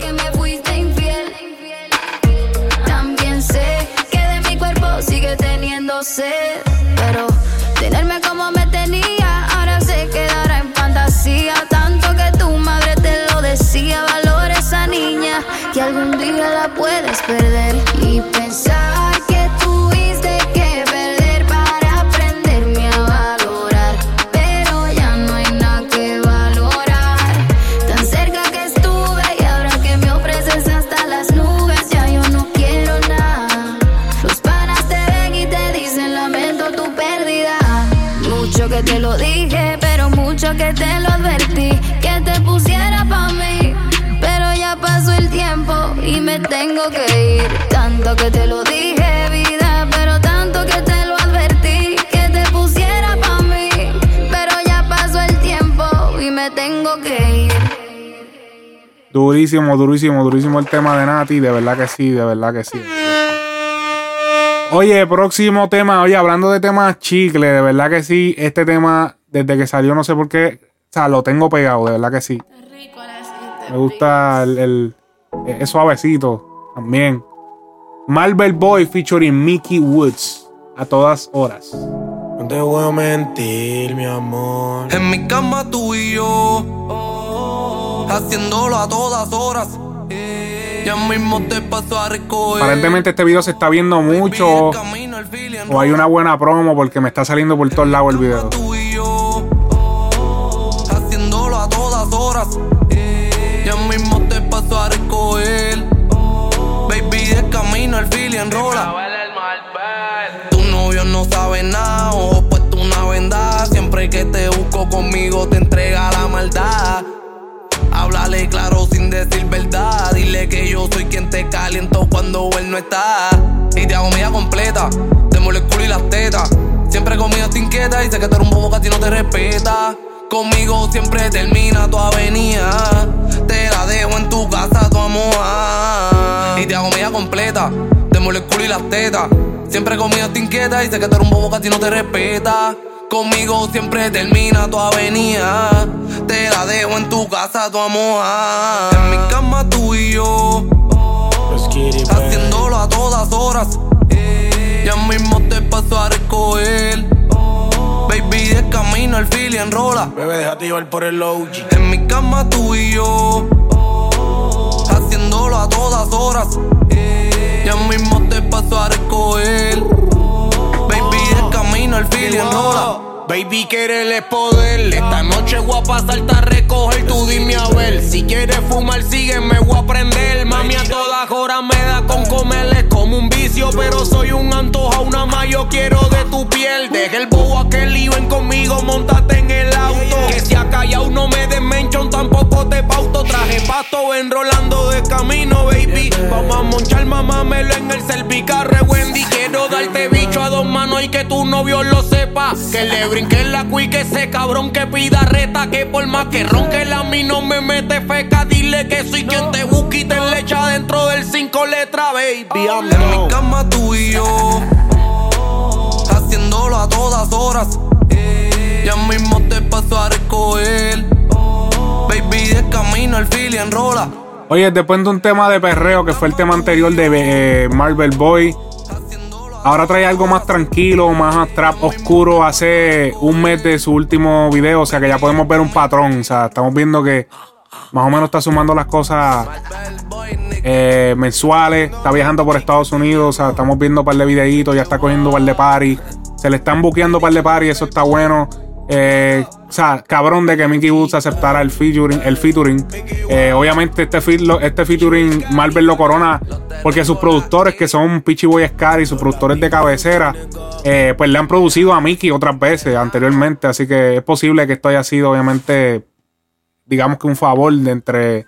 Tanto que te lo dije, vida, pero tanto que te lo advertí. Que te pusiera pa' mí. Pero ya pasó el tiempo y me tengo que ir. Durísimo, durísimo, durísimo el tema de Nati, de verdad que sí, de verdad que sí. Oye, próximo tema, oye, hablando de temas chicle, de verdad que sí, este tema desde que salió no sé por qué, o sea, lo tengo pegado, de verdad que sí. Me gusta el, el- es suavecito también. Marvel Boy featuring Mickey Woods a todas horas. No te voy a mentir, mi amor. En mi cama tú y yo, haciéndolo a todas horas. Ya mismo te paso a recoger. Aparentemente este video se está viendo mucho o hay una buena promo porque me está saliendo por todos lados el video. haciéndolo a todas horas. Rola. Tu novio no sabe nada, o puesto una venda. Siempre que te busco conmigo te entrega la maldad. Háblale claro sin decir verdad. Dile que yo soy quien te caliento cuando él no está. Y te hago mía completa. Te muelo el culo y las tetas. Siempre conmigo te inquieta y sé que tú eres un bobo que a no te respeta. Conmigo siempre termina tu avenida. Te la dejo en tu casa, tu amor. Y te hago mía completa. El culo y las tetas. Siempre conmigo te inquieta y sé que tú eres un bobo que a ti no te respeta. Conmigo siempre termina tu avenida. Te la dejo en tu casa, tu amor. En mi cama tú y yo. Haciéndolo a todas horas. Ya mismo te paso a recoger. Baby, de camino el feeling rola. Bebé, déjate llevar por el OG. En mi cama tú y yo. Haciéndolo a todas horas. Ya mismo te paso a recoger. Baby, de camino el feeling rola. Baby, quererle poder. Esta noche voy a a recoger. Tú dime a ver. Si quieres fumar, sígueme, voy a prender. Mami, a todas horas me da con comerle. Es como un vicio, pero soy un antojo. Una más yo quiero de tu piel. Deja el bobo aquel y ven conmigo. Montate en el auto. Que si ha callado no me desmenchon, tampoco te pauto. Traje pasto enrolando de camino, baby. Vamos a monchar, mamámelo en el servicarre, Wendy. Quiero darte bicho a dos manos y que tu novio lo sepa. Brinque en la que ese cabrón que pida reta. Que por más que ronque la mí no me mete feca. Dile que soy quien te busca y te le echa dentro del cinco letras, baby. I'm En mi cama tú y yo. Haciéndolo a todas horas. Ya mismo te paso a recoger. Baby, de camino el feeling rola. Oye, después de un tema de perreo que fue el tema anterior de eh, Marvel Boy, ahora trae algo más tranquilo, más trap oscuro. Hace un mes de su último video, o sea que ya podemos ver un patrón. O sea, estamos viendo que más o menos está sumando las cosas eh, mensuales. Está viajando por Estados Unidos. O sea, estamos viendo un par de videitos. Ya está cogiendo un par de party. Se le están buqueando un par de party. Eso está bueno. Eh, o sea, cabrón de que Mickey Woods aceptara el featuring. El featuring. Eh, obviamente, este, este featuring Marvel lo corona porque sus productores, que son Pichi Boy Scary, sus productores de cabecera, eh, pues le han producido a Mickey otras veces anteriormente. Así que es posible que esto haya sido, obviamente, digamos que un favor de entre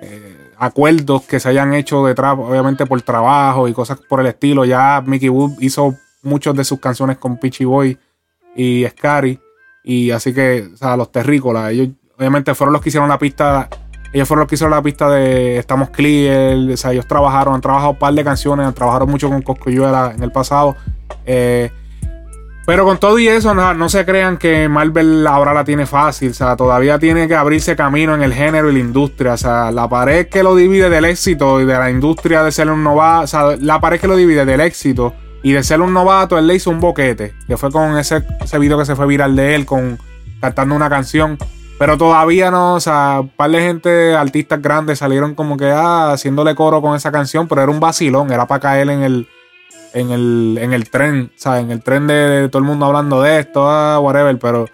eh, acuerdos que se hayan hecho detrás, obviamente por trabajo y cosas por el estilo. Ya Mickey Wood hizo muchas de sus canciones con Pichi Boy y Scary. Y así que, o sea, los terrícolas, ellos obviamente fueron los que hicieron la pista. Ellos fueron los que hicieron la pista de Estamos Clear. O sea, ellos trabajaron, han trabajado un par de canciones, trabajaron mucho con Coscuyuela en el pasado. Eh, pero con todo y eso, no, no se crean que Marvel ahora la tiene fácil. O sea, todavía tiene que abrirse camino en el género y la industria. O sea, la pared que lo divide del éxito y de la industria de ser un novato. O sea, la pared que lo divide del éxito y de ser un novato, él le hizo un boquete. Que fue con ese, ese video que se fue viral de él, con cantando una canción. Pero todavía no, o sea, un par de gente, artistas grandes, salieron como que ah, haciéndole coro con esa canción, pero era un vacilón, era para caer en el, en el, en el tren, ¿sabes? En el tren de, de todo el mundo hablando de esto, ah, whatever, pero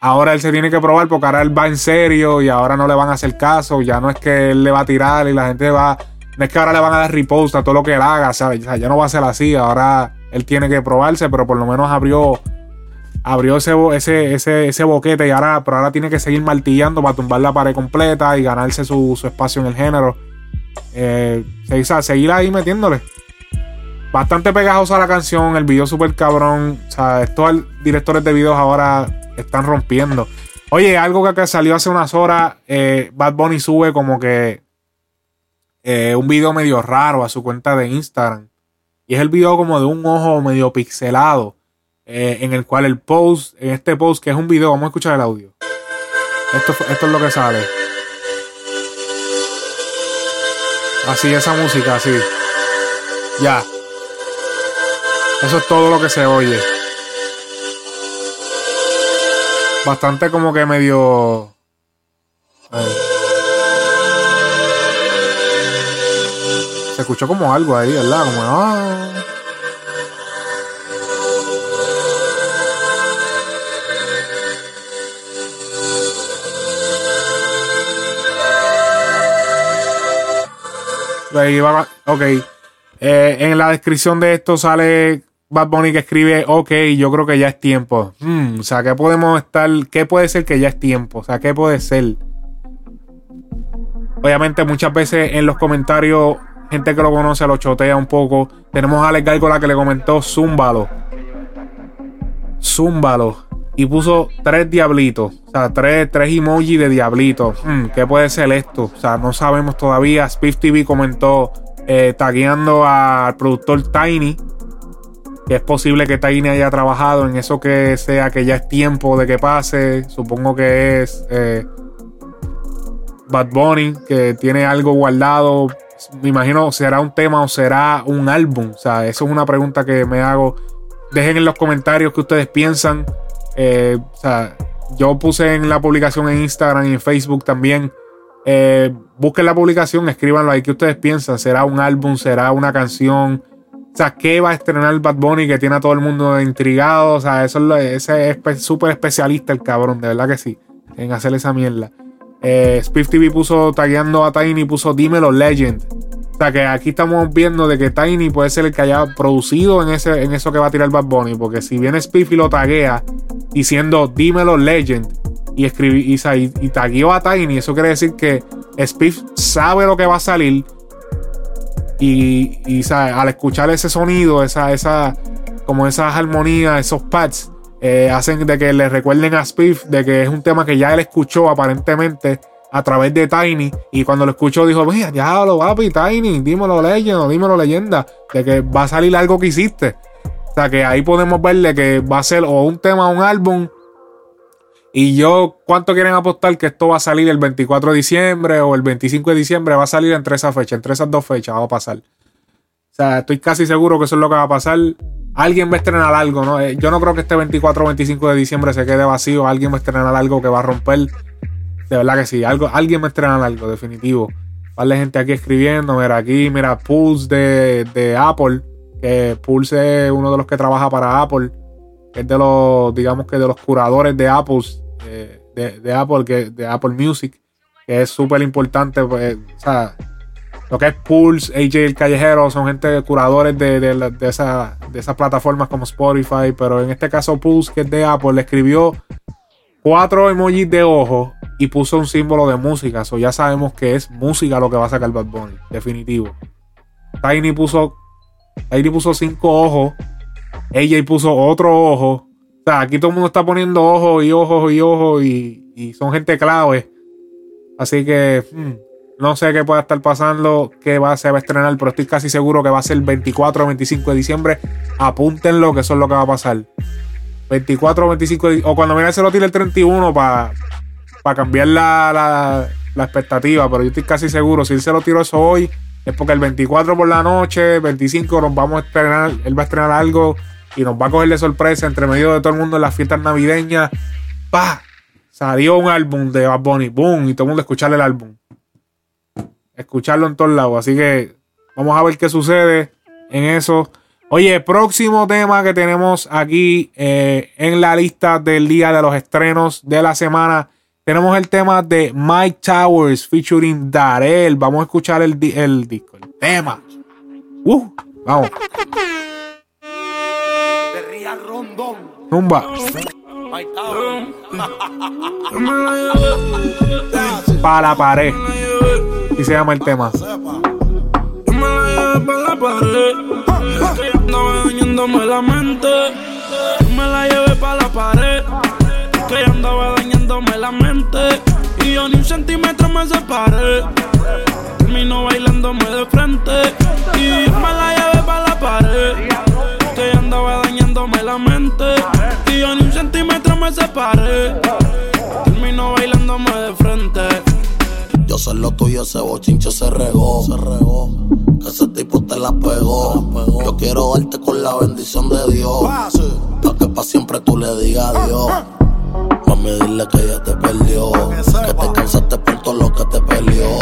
ahora él se tiene que probar porque ahora él va en serio y ahora no le van a hacer caso, ya no es que él le va a tirar y la gente va, no es que ahora le van a dar repost a todo lo que él haga, ¿sabes? O sea, ya no va a ser así, ahora él tiene que probarse, pero por lo menos abrió abrió ese, ese, ese, ese boquete y ahora, pero ahora tiene que seguir martillando para tumbar la pared completa y ganarse su, su espacio en el género. Eh, o seguir ahí metiéndole. Bastante pegajosa la canción, el video súper cabrón. O sea, estos directores de videos ahora están rompiendo. Oye, algo que salió hace unas horas, eh, Bad Bunny sube como que eh, un video medio raro a su cuenta de Instagram. Y es el video como de un ojo medio pixelado. eh, en el cual el post, en este post que es un video, vamos a escuchar el audio. Esto, esto es lo que sale. Así, esa música, así. Ya. Eso es todo lo que se oye. Bastante como que medio. eh. Se escuchó como algo ahí, ¿verdad? Como. ah. Ahí va- ok. Eh, en la descripción de esto sale Bad Bunny que escribe, ok, yo creo que ya es tiempo. Hmm, o sea, ¿qué podemos estar? ¿Qué puede ser que ya es tiempo? O sea, ¿qué puede ser? Obviamente muchas veces en los comentarios, gente que lo conoce lo chotea un poco. Tenemos a Alex Gárgola que le comentó, zúmbalo. Zúmbalo. Y puso tres diablitos. O sea, tres, tres emojis de diablitos. Hmm, ¿Qué puede ser esto? O sea, no sabemos todavía. Spiff TV comentó eh, tagueando al productor Tiny. Es posible que Tiny haya trabajado en eso que sea que ya es tiempo de que pase. Supongo que es eh, Bad Bunny, que tiene algo guardado. Me imagino será un tema o será un álbum. O sea, eso es una pregunta que me hago. Dejen en los comentarios que ustedes piensan. Eh, o sea, yo puse en la publicación en Instagram y en Facebook también. Eh, busquen la publicación, escríbanlo ahí. ¿Qué ustedes piensan? ¿Será un álbum? ¿Será una canción? O sea, ¿qué va a estrenar Bad Bunny que tiene a todo el mundo intrigado? O sea, eso es ese es súper especialista el cabrón, de verdad que sí, en hacer esa mierda. Eh, Spiff TV puso tagueando a Tiny, puso Dímelo Legend. O sea que aquí estamos viendo de que Tiny puede ser el que haya producido en, ese, en eso que va a tirar Bad Bunny. Porque si viene Spiff y lo taguea diciendo Dímelo Legend y, escribí, y, y, y tagueó a Tiny, eso quiere decir que Spiff sabe lo que va a salir. Y, y, ¿sabe? al escuchar ese sonido, esa, esa, como esas armonías, esos pads, eh, hacen de que le recuerden a Spiff de que es un tema que ya él escuchó aparentemente a través de Tiny. Y cuando lo escuchó dijo, mira, ya lo papi, Tiny, dímelo leyenda, dímelo leyenda, de que va a salir algo que hiciste. O sea que ahí podemos verle que va a ser o un tema o un álbum. Y yo, ¿cuánto quieren apostar que esto va a salir el 24 de diciembre o el 25 de diciembre? Va a salir entre esas fechas, entre esas dos fechas va a pasar. O sea, estoy casi seguro que eso es lo que va a pasar. Alguien va a estrenar algo, ¿no? Eh, Yo no creo que este 24 o 25 de diciembre se quede vacío. Alguien va a estrenar algo que va a romper. De verdad que sí. Algo, alguien me estrena algo, definitivo. Vale gente aquí escribiendo. Mira, aquí, mira, Pulse de, Apple. Que Pulse es uno de los que trabaja para Apple. Es de los, digamos que de los curadores de Apple. eh, de, de Apple, que, de Apple Music. Que es súper importante. Pues, o sea, lo que es Pulse, AJ el Callejero, son gente curadores de, de, la- de esa- de esas plataformas como Spotify. Pero en este caso, Pulse, que es de Apple, le escribió cuatro emojis de ojo y puso un símbolo de música. So ya sabemos que es música lo que va a sacar Bad Bunny, definitivo. Tiny puso, Tiny puso cinco ojos. AJ puso otro ojo. O sea, aquí todo el mundo está poniendo ojos y ojos y ojos y, y son gente clave. Así que hmm, no sé qué pueda estar pasando, qué va, se va a estrenar, pero estoy casi seguro que va a ser el 24 o 25 de diciembre. Apúntenlo, que eso es lo que va a pasar. 24 o 25 de- o cuando mira se lo tire el 31 para cambiar la, la, expectativa, pero yo estoy casi seguro, si él se lo tiró eso hoy, es porque el 24 por la noche, 25 nos vamos a estrenar, él va a estrenar algo y nos va a coger de sorpresa entre medio de todo el mundo en las fiestas navideñas. ¡Pah! Salió un álbum de Bad Bunny, boom, y todo el mundo a escuchar el álbum. Escucharlo en todos lados, así que vamos a ver qué sucede en eso. Oye, próximo tema que tenemos aquí eh, en la lista del día de los estrenos de la semana. Tenemos el tema de Mike Towers featuring Darel. Vamos a escuchar el, el disco, el tema. Uh, vamos. Zumba. Para la pared. Y se llama el tema. Me la llevé pa' la pared. Andaba dañándome la mente. Me la la pared. Que andaba dañándome la mente. Y yo ni un centímetro me separé. Termino bailándome de frente. Y yo me la llevé pa' la pared. Que andaba dañándome la mente. Y yo ni un centímetro me separé. Termino bailándome de frente. Sé lo tuyo, ese bochinche se regó. Se regó. Que ese tipo te la pegó. Yo quiero darte con la bendición de Dios. Pa' que pa' siempre tú le digas adiós. Mami, dile que ella te perdió. Que te cansaste por todo lo que te peleó.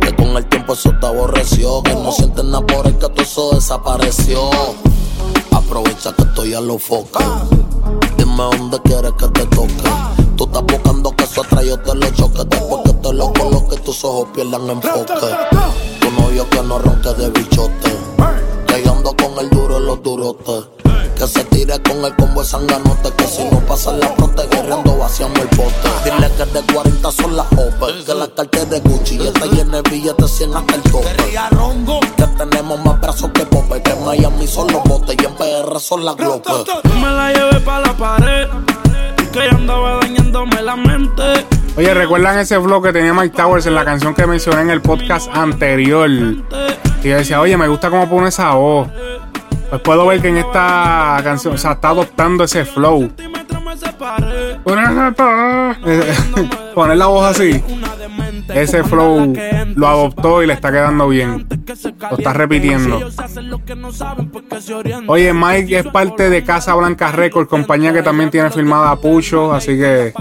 Que con el tiempo eso te aborreció. Que no sientes nada por el que todo eso desapareció. Aprovecha que estoy a los focos. Dime dónde quieres que tus ojos pierdan enfoque. Tu novio que no ronque de bichote. Que yo ando con el duro en los durotes. Que se tire con el combo de sanganote. Que si no pasa la pronto guerreando vaciamos el pote. Dile que de 40 son las OPE. Que la cartera de Gucci y está llena de billetes 100 hasta el tope. Que tenemos más brazos que Pope. Que en Miami son los botes y en PR son las glopes. Me la llevé pa' la pared. Que ella andaba dañándome la mente. Oye, ¿recuerdan ese flow que tenía Mike Towers en la canción que mencioné en el podcast anterior? Que yo decía, oye, me gusta cómo pone esa voz. Pues puedo ver que en esta canción, o sea, está adoptando ese flow. Poner la voz así. Ese flow lo adoptó y le está quedando bien. Lo está repitiendo. Oye, Mike es parte de Casa Blanca Records, compañía que también tiene filmada a Pucho, así que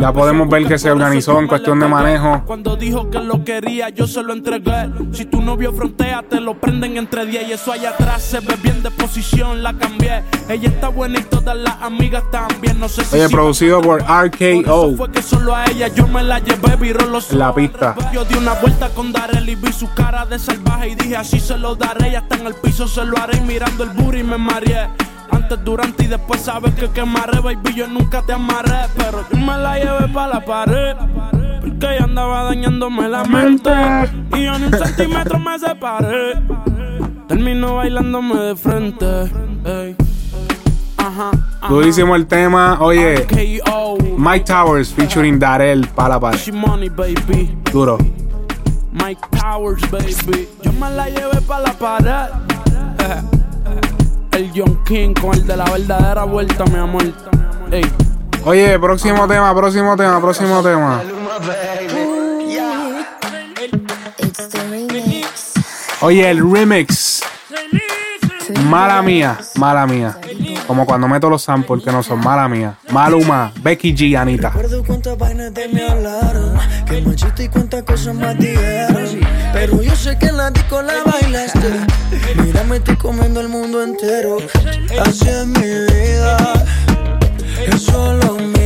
ya podemos ver que se organizó en cuestión de manejo. Cuando dijo que lo quería, yo se lo entregué. Si tu novio frontea, te lo prenden entre 10. Y eso allá atrás se ve bien de posición, la cambié. Ella está buena y todas las amigas también. No sé si Oye, producido por RKO. fue que solo a ella yo me la llevé, los la pista. Yo di una vuelta con Darel y vi su cara de salvaje y dije así se lo daré. Ya está en el piso, se lo haré y mirando el booty me mareé. Antes, durante y después sabes que quemaré, baby, yo nunca te amarré. Pero yo me la llevé pa' la pared. Porque ella andaba dañándome la mente. Y yo ni un centímetro me separé. Termino bailándome de frente. ey. Ajá. Durísimo el tema. Oye. Mike Towers featuring Darel para para. Duro. Mike Towers, baby. Yo me la llevé pa' la pared. El John King con el de la verdadera vuelta, mi amor. Ey. Oye, próximo tema, próximo tema, próximo tema. Oye, el remix. Mala mía, mala mía. Como cuando meto los samples que no son mala mía. Maluma, Becky G, Anita. Recuerdo cuántas vainas de me hablaron. Que machista y cuántas cosas más dijeron. Pero yo sé que en la disco la bailaste. Mírame, estoy comiendo el mundo entero. Así es mi vida. Es solo mía.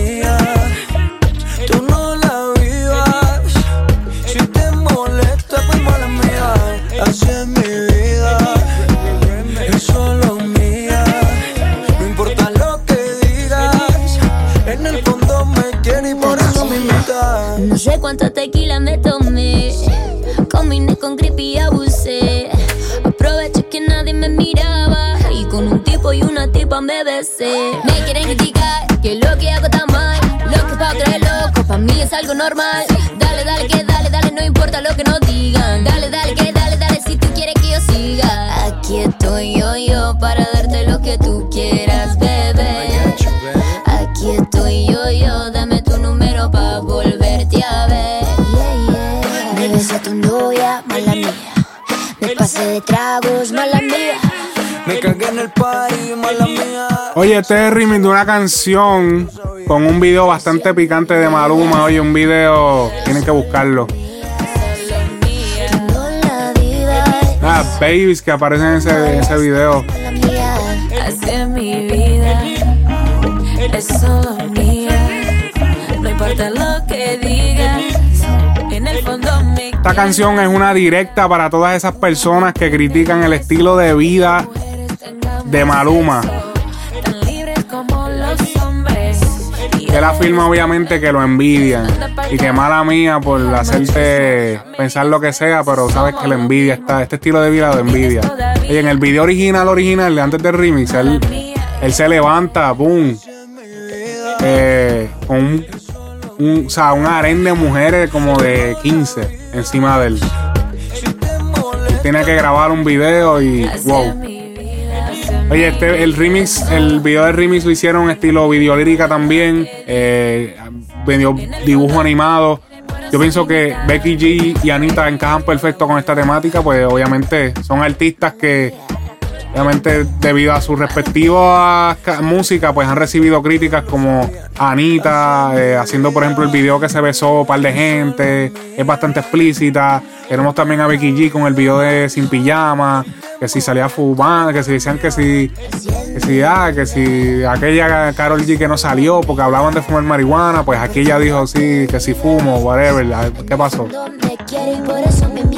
Sé cuánta tequila me tomé. Combiné con creepy y abusé. Aproveché que nadie me miraba. Y con un tipo y una tipa me besé. Me quieren criticar que lo que hago está mal. Lo que pa' creer loco, pa' mí es algo normal. Me de tragos, mala mía. Me cagué en el party, mala mía. Oye, este es el remix de una canción con un video bastante picante de Maluma. Oye, un video, tienen que buscarlo. Ah, babies que aparecen en ese, en ese video. Mi vida, es solo Esta canción es una directa para todas esas personas que critican el estilo de vida de Maluma. Él afirma obviamente que lo envidian y que mala mía por hacerte pensar lo que sea, pero sabes que la envidia está, este estilo de vida lo envidia. Y en el video original, original, antes del remix, él, él se levanta, boom, eh, con un, un, o sea, un harén de mujeres como de 15 encima de él. Tiene que grabar un video y wow. Oye, este, el remix, el video del remix lo hicieron estilo videolírica también, eh, dibujo animado. Yo pienso que Becky G y Anita encajan perfecto con esta temática, pues obviamente son artistas que, obviamente debido a su respectiva ca- música, pues han recibido críticas como Anita, eh, haciendo por ejemplo el video que se besó un par de gente, es bastante explícita. Tenemos también a Becky G con el video de Sin Pijama, que si salía fumando, que si decían que si, que si, ah, que si aquella Carol G que no salió porque hablaban de fumar marihuana, pues aquí ella dijo sí, que si fumo, whatever. ¿Qué pasó?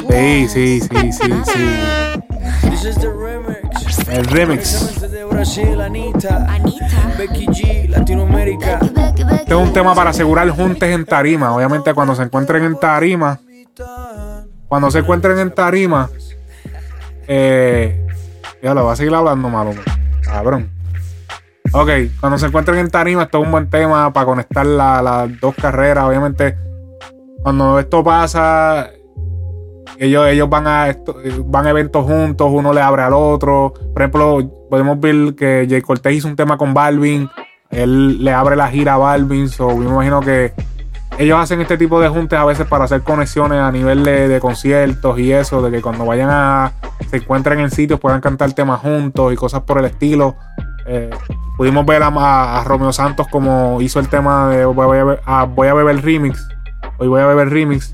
Sí, sí, sí, sí, sí. El remix. Este es un tema para asegurar juntes en tarima. Obviamente cuando se encuentren en tarima, cuando se encuentren en tarima, eh, ya lo voy a seguir hablando malo, cabrón. Ok, cuando se encuentren en tarima, esto es un buen tema para conectar la- las dos carreras. Obviamente, cuando esto pasa, ellos, ellos van a van eventos juntos, uno le abre al otro. Por ejemplo, podemos ver que Jay Cortez hizo un tema con Balvin. Él le abre la gira a Balvin. So, yo me imagino que ellos hacen este tipo de juntes a veces para hacer conexiones a nivel de, conciertos y eso, de que cuando vayan a se encuentren en sitios puedan cantar temas juntos y cosas por el estilo. Eh, pudimos ver a, a- Romeo Santos como hizo el tema de Voy a, beber, a Voy a beber remix. Hoy voy a beber remix.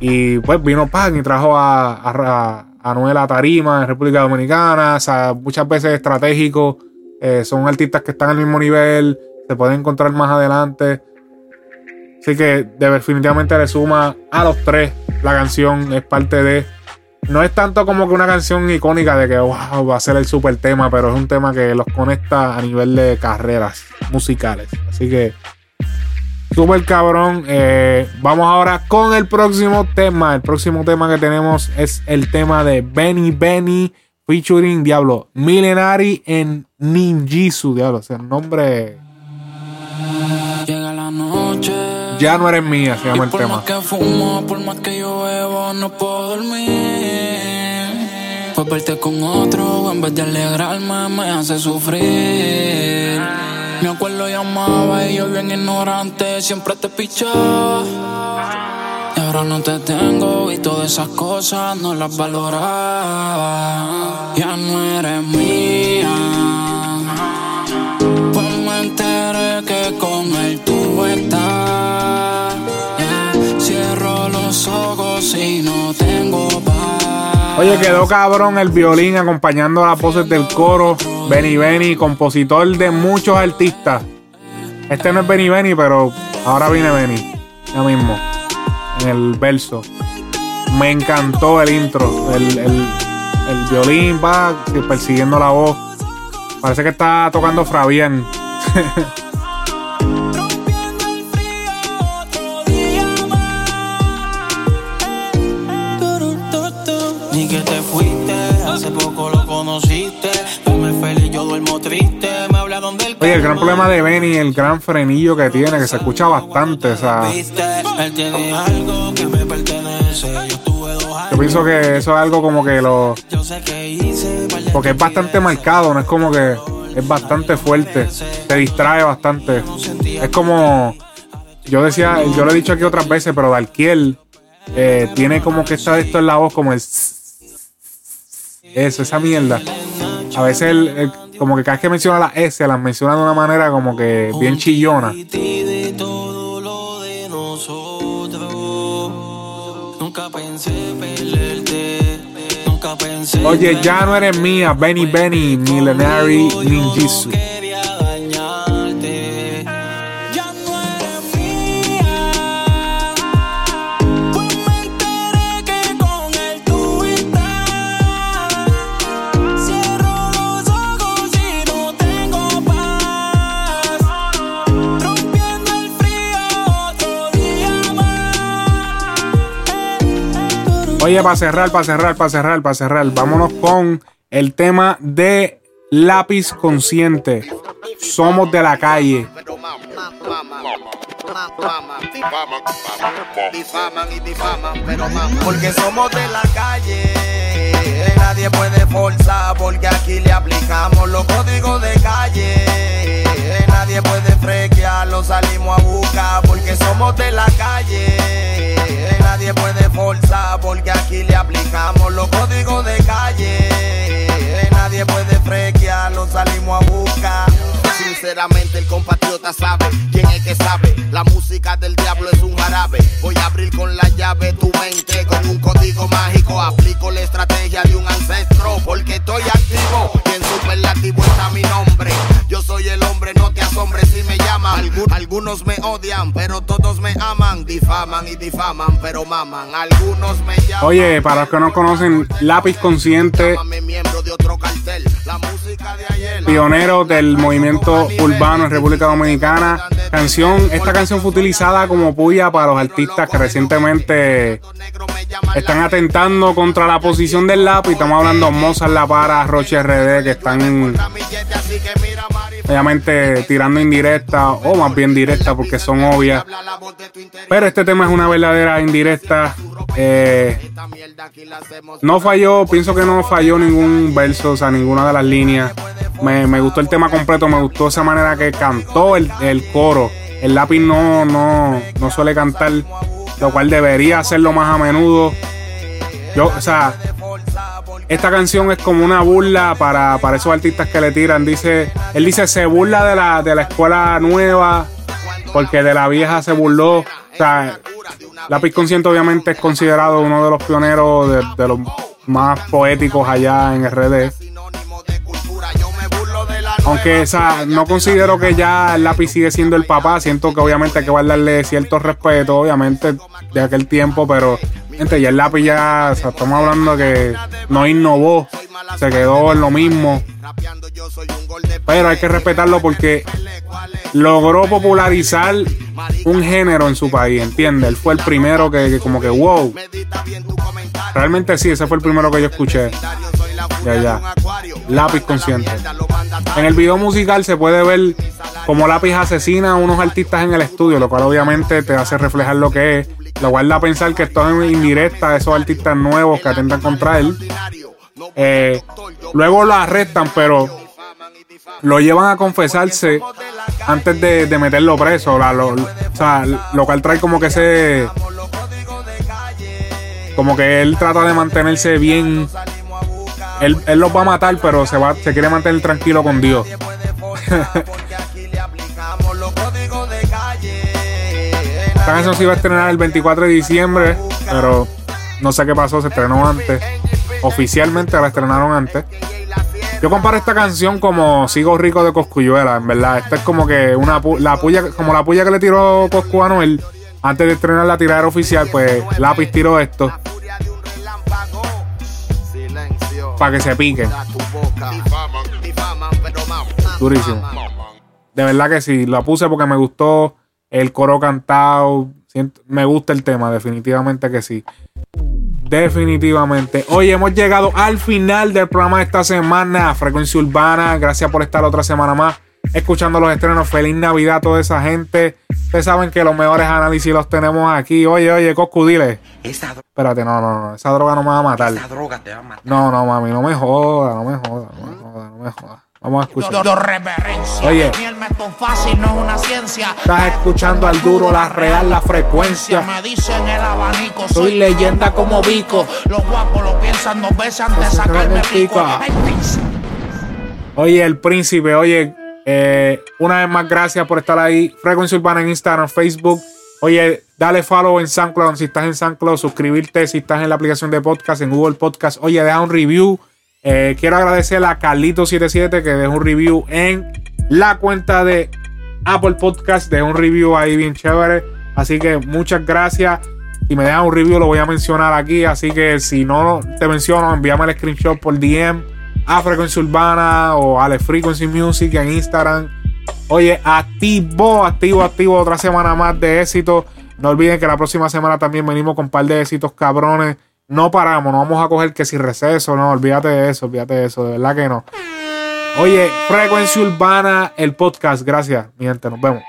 Y pues vino Pan y trajo a, a, a Anuel a Tarima en República Dominicana. O sea, muchas veces estratégicos. eh, son artistas que están al mismo nivel. Se pueden encontrar más adelante. Así que de- definitivamente le suma a los tres. La canción es parte de. No es tanto como que una canción icónica de que wow, va a ser el super tema, pero es un tema que los conecta a nivel de carreras musicales. Así que Super cabrón. Eh, vamos ahora con el próximo tema. El próximo tema que tenemos es el tema de Benny Benny featuring Diablo Millenary en Ninjitsu. Diablo, o sea, el nombre. Llega la noche. Ya no eres mía, se llama el Por tema. más que fumo, por más que yo bebo, no puedo dormir. Pues verte con otro, en vez de alegrarme, me hace sufrir. Me acuerdo llamaba y yo bien ignorante, siempre te pichaba. Y ahora no te tengo y todas esas cosas no las valoraba. Ya no eres mía. Oye, quedó cabrón el violín acompañando las voces del coro. Benny Benny, compositor de muchos artistas. Este no es Benny Benny, pero ahora viene Benny. Ya mismo. En el verso. Me encantó el intro. El, el- el violín va persiguiendo la voz. Parece que está tocando Fabián. conociste. Duerme feliz, yo duermo triste. Me hablaron del Oye, el gran problema de Benny, el gran frenillo que tiene, que se escucha bastante. O sea, viste. Él tiene algo que me pertenece. Yo estuve dos yo pienso que eso es algo como que lo. Yo sé que hice. par de Porque es bastante marcado, no es como que. Es bastante fuerte. Te distrae bastante. Es como. Yo decía, yo lo he dicho aquí otras veces, pero Dalquiel eh, tiene como que está esto en la voz, como el. Eso, esa mierda. A veces, el- el- como que cada vez que menciona la S, las menciona de una manera como que bien chillona. Oye, ya no eres mía, Benny Benny, Millenary Ninjitsu. Oye, para cerrar, para cerrar, para cerrar, para cerrar, vámonos con el tema de lápiz consciente. Somos de la calle. Porque somos de la calle. Nadie puede forzar porque aquí le aplicamos los códigos de calle. Nadie puede frequear, lo salimos a buscar porque somos de la calle. Nadie puede forzar porque aquí le aplicamos los códigos de calle. Nadie puede frequear, lo salimos a buscar. Sinceramente el compatriota sabe quién es que sabe. La música del diablo es un jarabe. Voy a abrir con la llave tu mente con un código mágico. Aplico la estrategia de un ancestro porque estoy activo. Y en superlativo está mi nombre. Yo soy el hombre, no te asombres si me llaman. Algu- algunos me odian, pero todos me aman. Difaman y difaman, pero maman. Algunos me llaman. Oye, para los que no conocen, lápiz consciente, miembro de otro cartel. La música de ayer. pionero del movimiento urbano en República Dominicana. Canción, esta canción fue utilizada como puya para los artistas que recientemente están atentando contra la posición del lápiz. Estamos hablando de Mozart La Para, Roche RD, que están obviamente tirando indirecta o más bien directa porque son obvias. Pero este tema es una verdadera indirecta. Eh, no falló, pienso que no falló ningún verso, o sea, ninguna de las líneas. Me, me gustó el tema completo, me gustó esa manera que cantó el, el coro. El lápiz no, no, no suele cantar, lo cual debería hacerlo más a menudo. Yo, o sea, esta canción es como una burla para, para esos artistas que le tiran. Dice, él dice, se burla de la, de la escuela nueva, porque de la vieja se burló. O sea, Lápiz Consciente obviamente es considerado uno de los pioneros, de, los más poéticos allá en RD. Aunque no considero que ya el lápiz sigue siendo el papá, siento que obviamente hay que guardarle cierto respeto, obviamente, de aquel tiempo, pero gente, ya el lápiz ya, o sea, estamos hablando que no innovó, se quedó en lo mismo. Pero hay que respetarlo porque logró popularizar un género en su país, ¿entiendes? Él fue el primero que, como que, wow. Realmente sí, ese fue el primero que yo escuché. Ya, ya. Lápiz consciente. En el video musical se puede ver como Lápiz asesina a unos artistas en el estudio, lo cual obviamente te hace reflejar lo que es. Lo cual da pensar que esto es indirecta esos artistas nuevos que atentan contra él. Eh, luego lo arrestan, pero lo llevan a confesarse antes de, de meterlo preso. lo, o sea, lo cual trae como que ese. Como que él trata de mantenerse bien. Él, él los va a matar, pero se, va, se quiere mantener tranquilo con Dios. Esta canción se iba a estrenar el 24 de diciembre, pero no sé qué pasó, se estrenó antes. oficialmente la estrenaron antes. Yo comparo esta canción como Sigo Rico de Coscuyuela, en verdad. Esta es como que una la puya, como la puya que le tiró Coscu a Noel antes de estrenar la tiradera oficial, pues Lápiz tiró esto. Para que se pique. Durísimo. De verdad que sí, la puse porque me gustó el coro cantado. Siento- me gusta el tema, definitivamente que sí. Definitivamente. Hoy hemos llegado al final del programa de esta semana. Frecuencia Urbana. Gracias por estar otra semana más escuchando los estrenos. Feliz Navidad a toda esa gente. Ustedes saben que los mejores análisis los tenemos aquí. Oye, oye, Coscu, dile. Esa, Espérate, no, no, no. Esa droga no me va a matar. esa droga te va a matar. No, no, mami, no me joda, no me joda, no me joda, no me joda. Vamos a escuchar. Reverencia. Oye. Ni el método fácil no es una ciencia. Estás escuchando al duro, la real, la frecuencia. Me dicen el abanico. Soy leyenda como Vico. Los guapos lo piensan dos veces antes de sacarme el pico. Oye, el príncipe, oye, eh, una vez más gracias por estar ahí. Frecuencia Urbana en Instagram, Facebook. Oye, dale follow en SoundCloud si estás en SoundCloud, suscribirte si estás en la aplicación de podcast, en Google Podcast. Oye, deja un review. Eh, quiero agradecer a Carlito77 que dejó un review en la cuenta de Apple Podcast. Dejó un review ahí bien chévere. Así que muchas gracias. Si me dejan un review, lo voy a mencionar aquí. Así que si no te menciono, envíame el screenshot por DM a Frecuencia Urbana o Ale Frequency Music en Instagram. Oye, activo, activo, activo. Otra semana más de éxito. No olviden que la próxima semana también venimos con un par de éxitos cabrones. No paramos, no vamos a coger que si receso, no, olvídate de eso, olvídate de eso, de verdad que no. Oye, Frecuencia Urbana, el podcast, gracias, mi gente, nos vemos.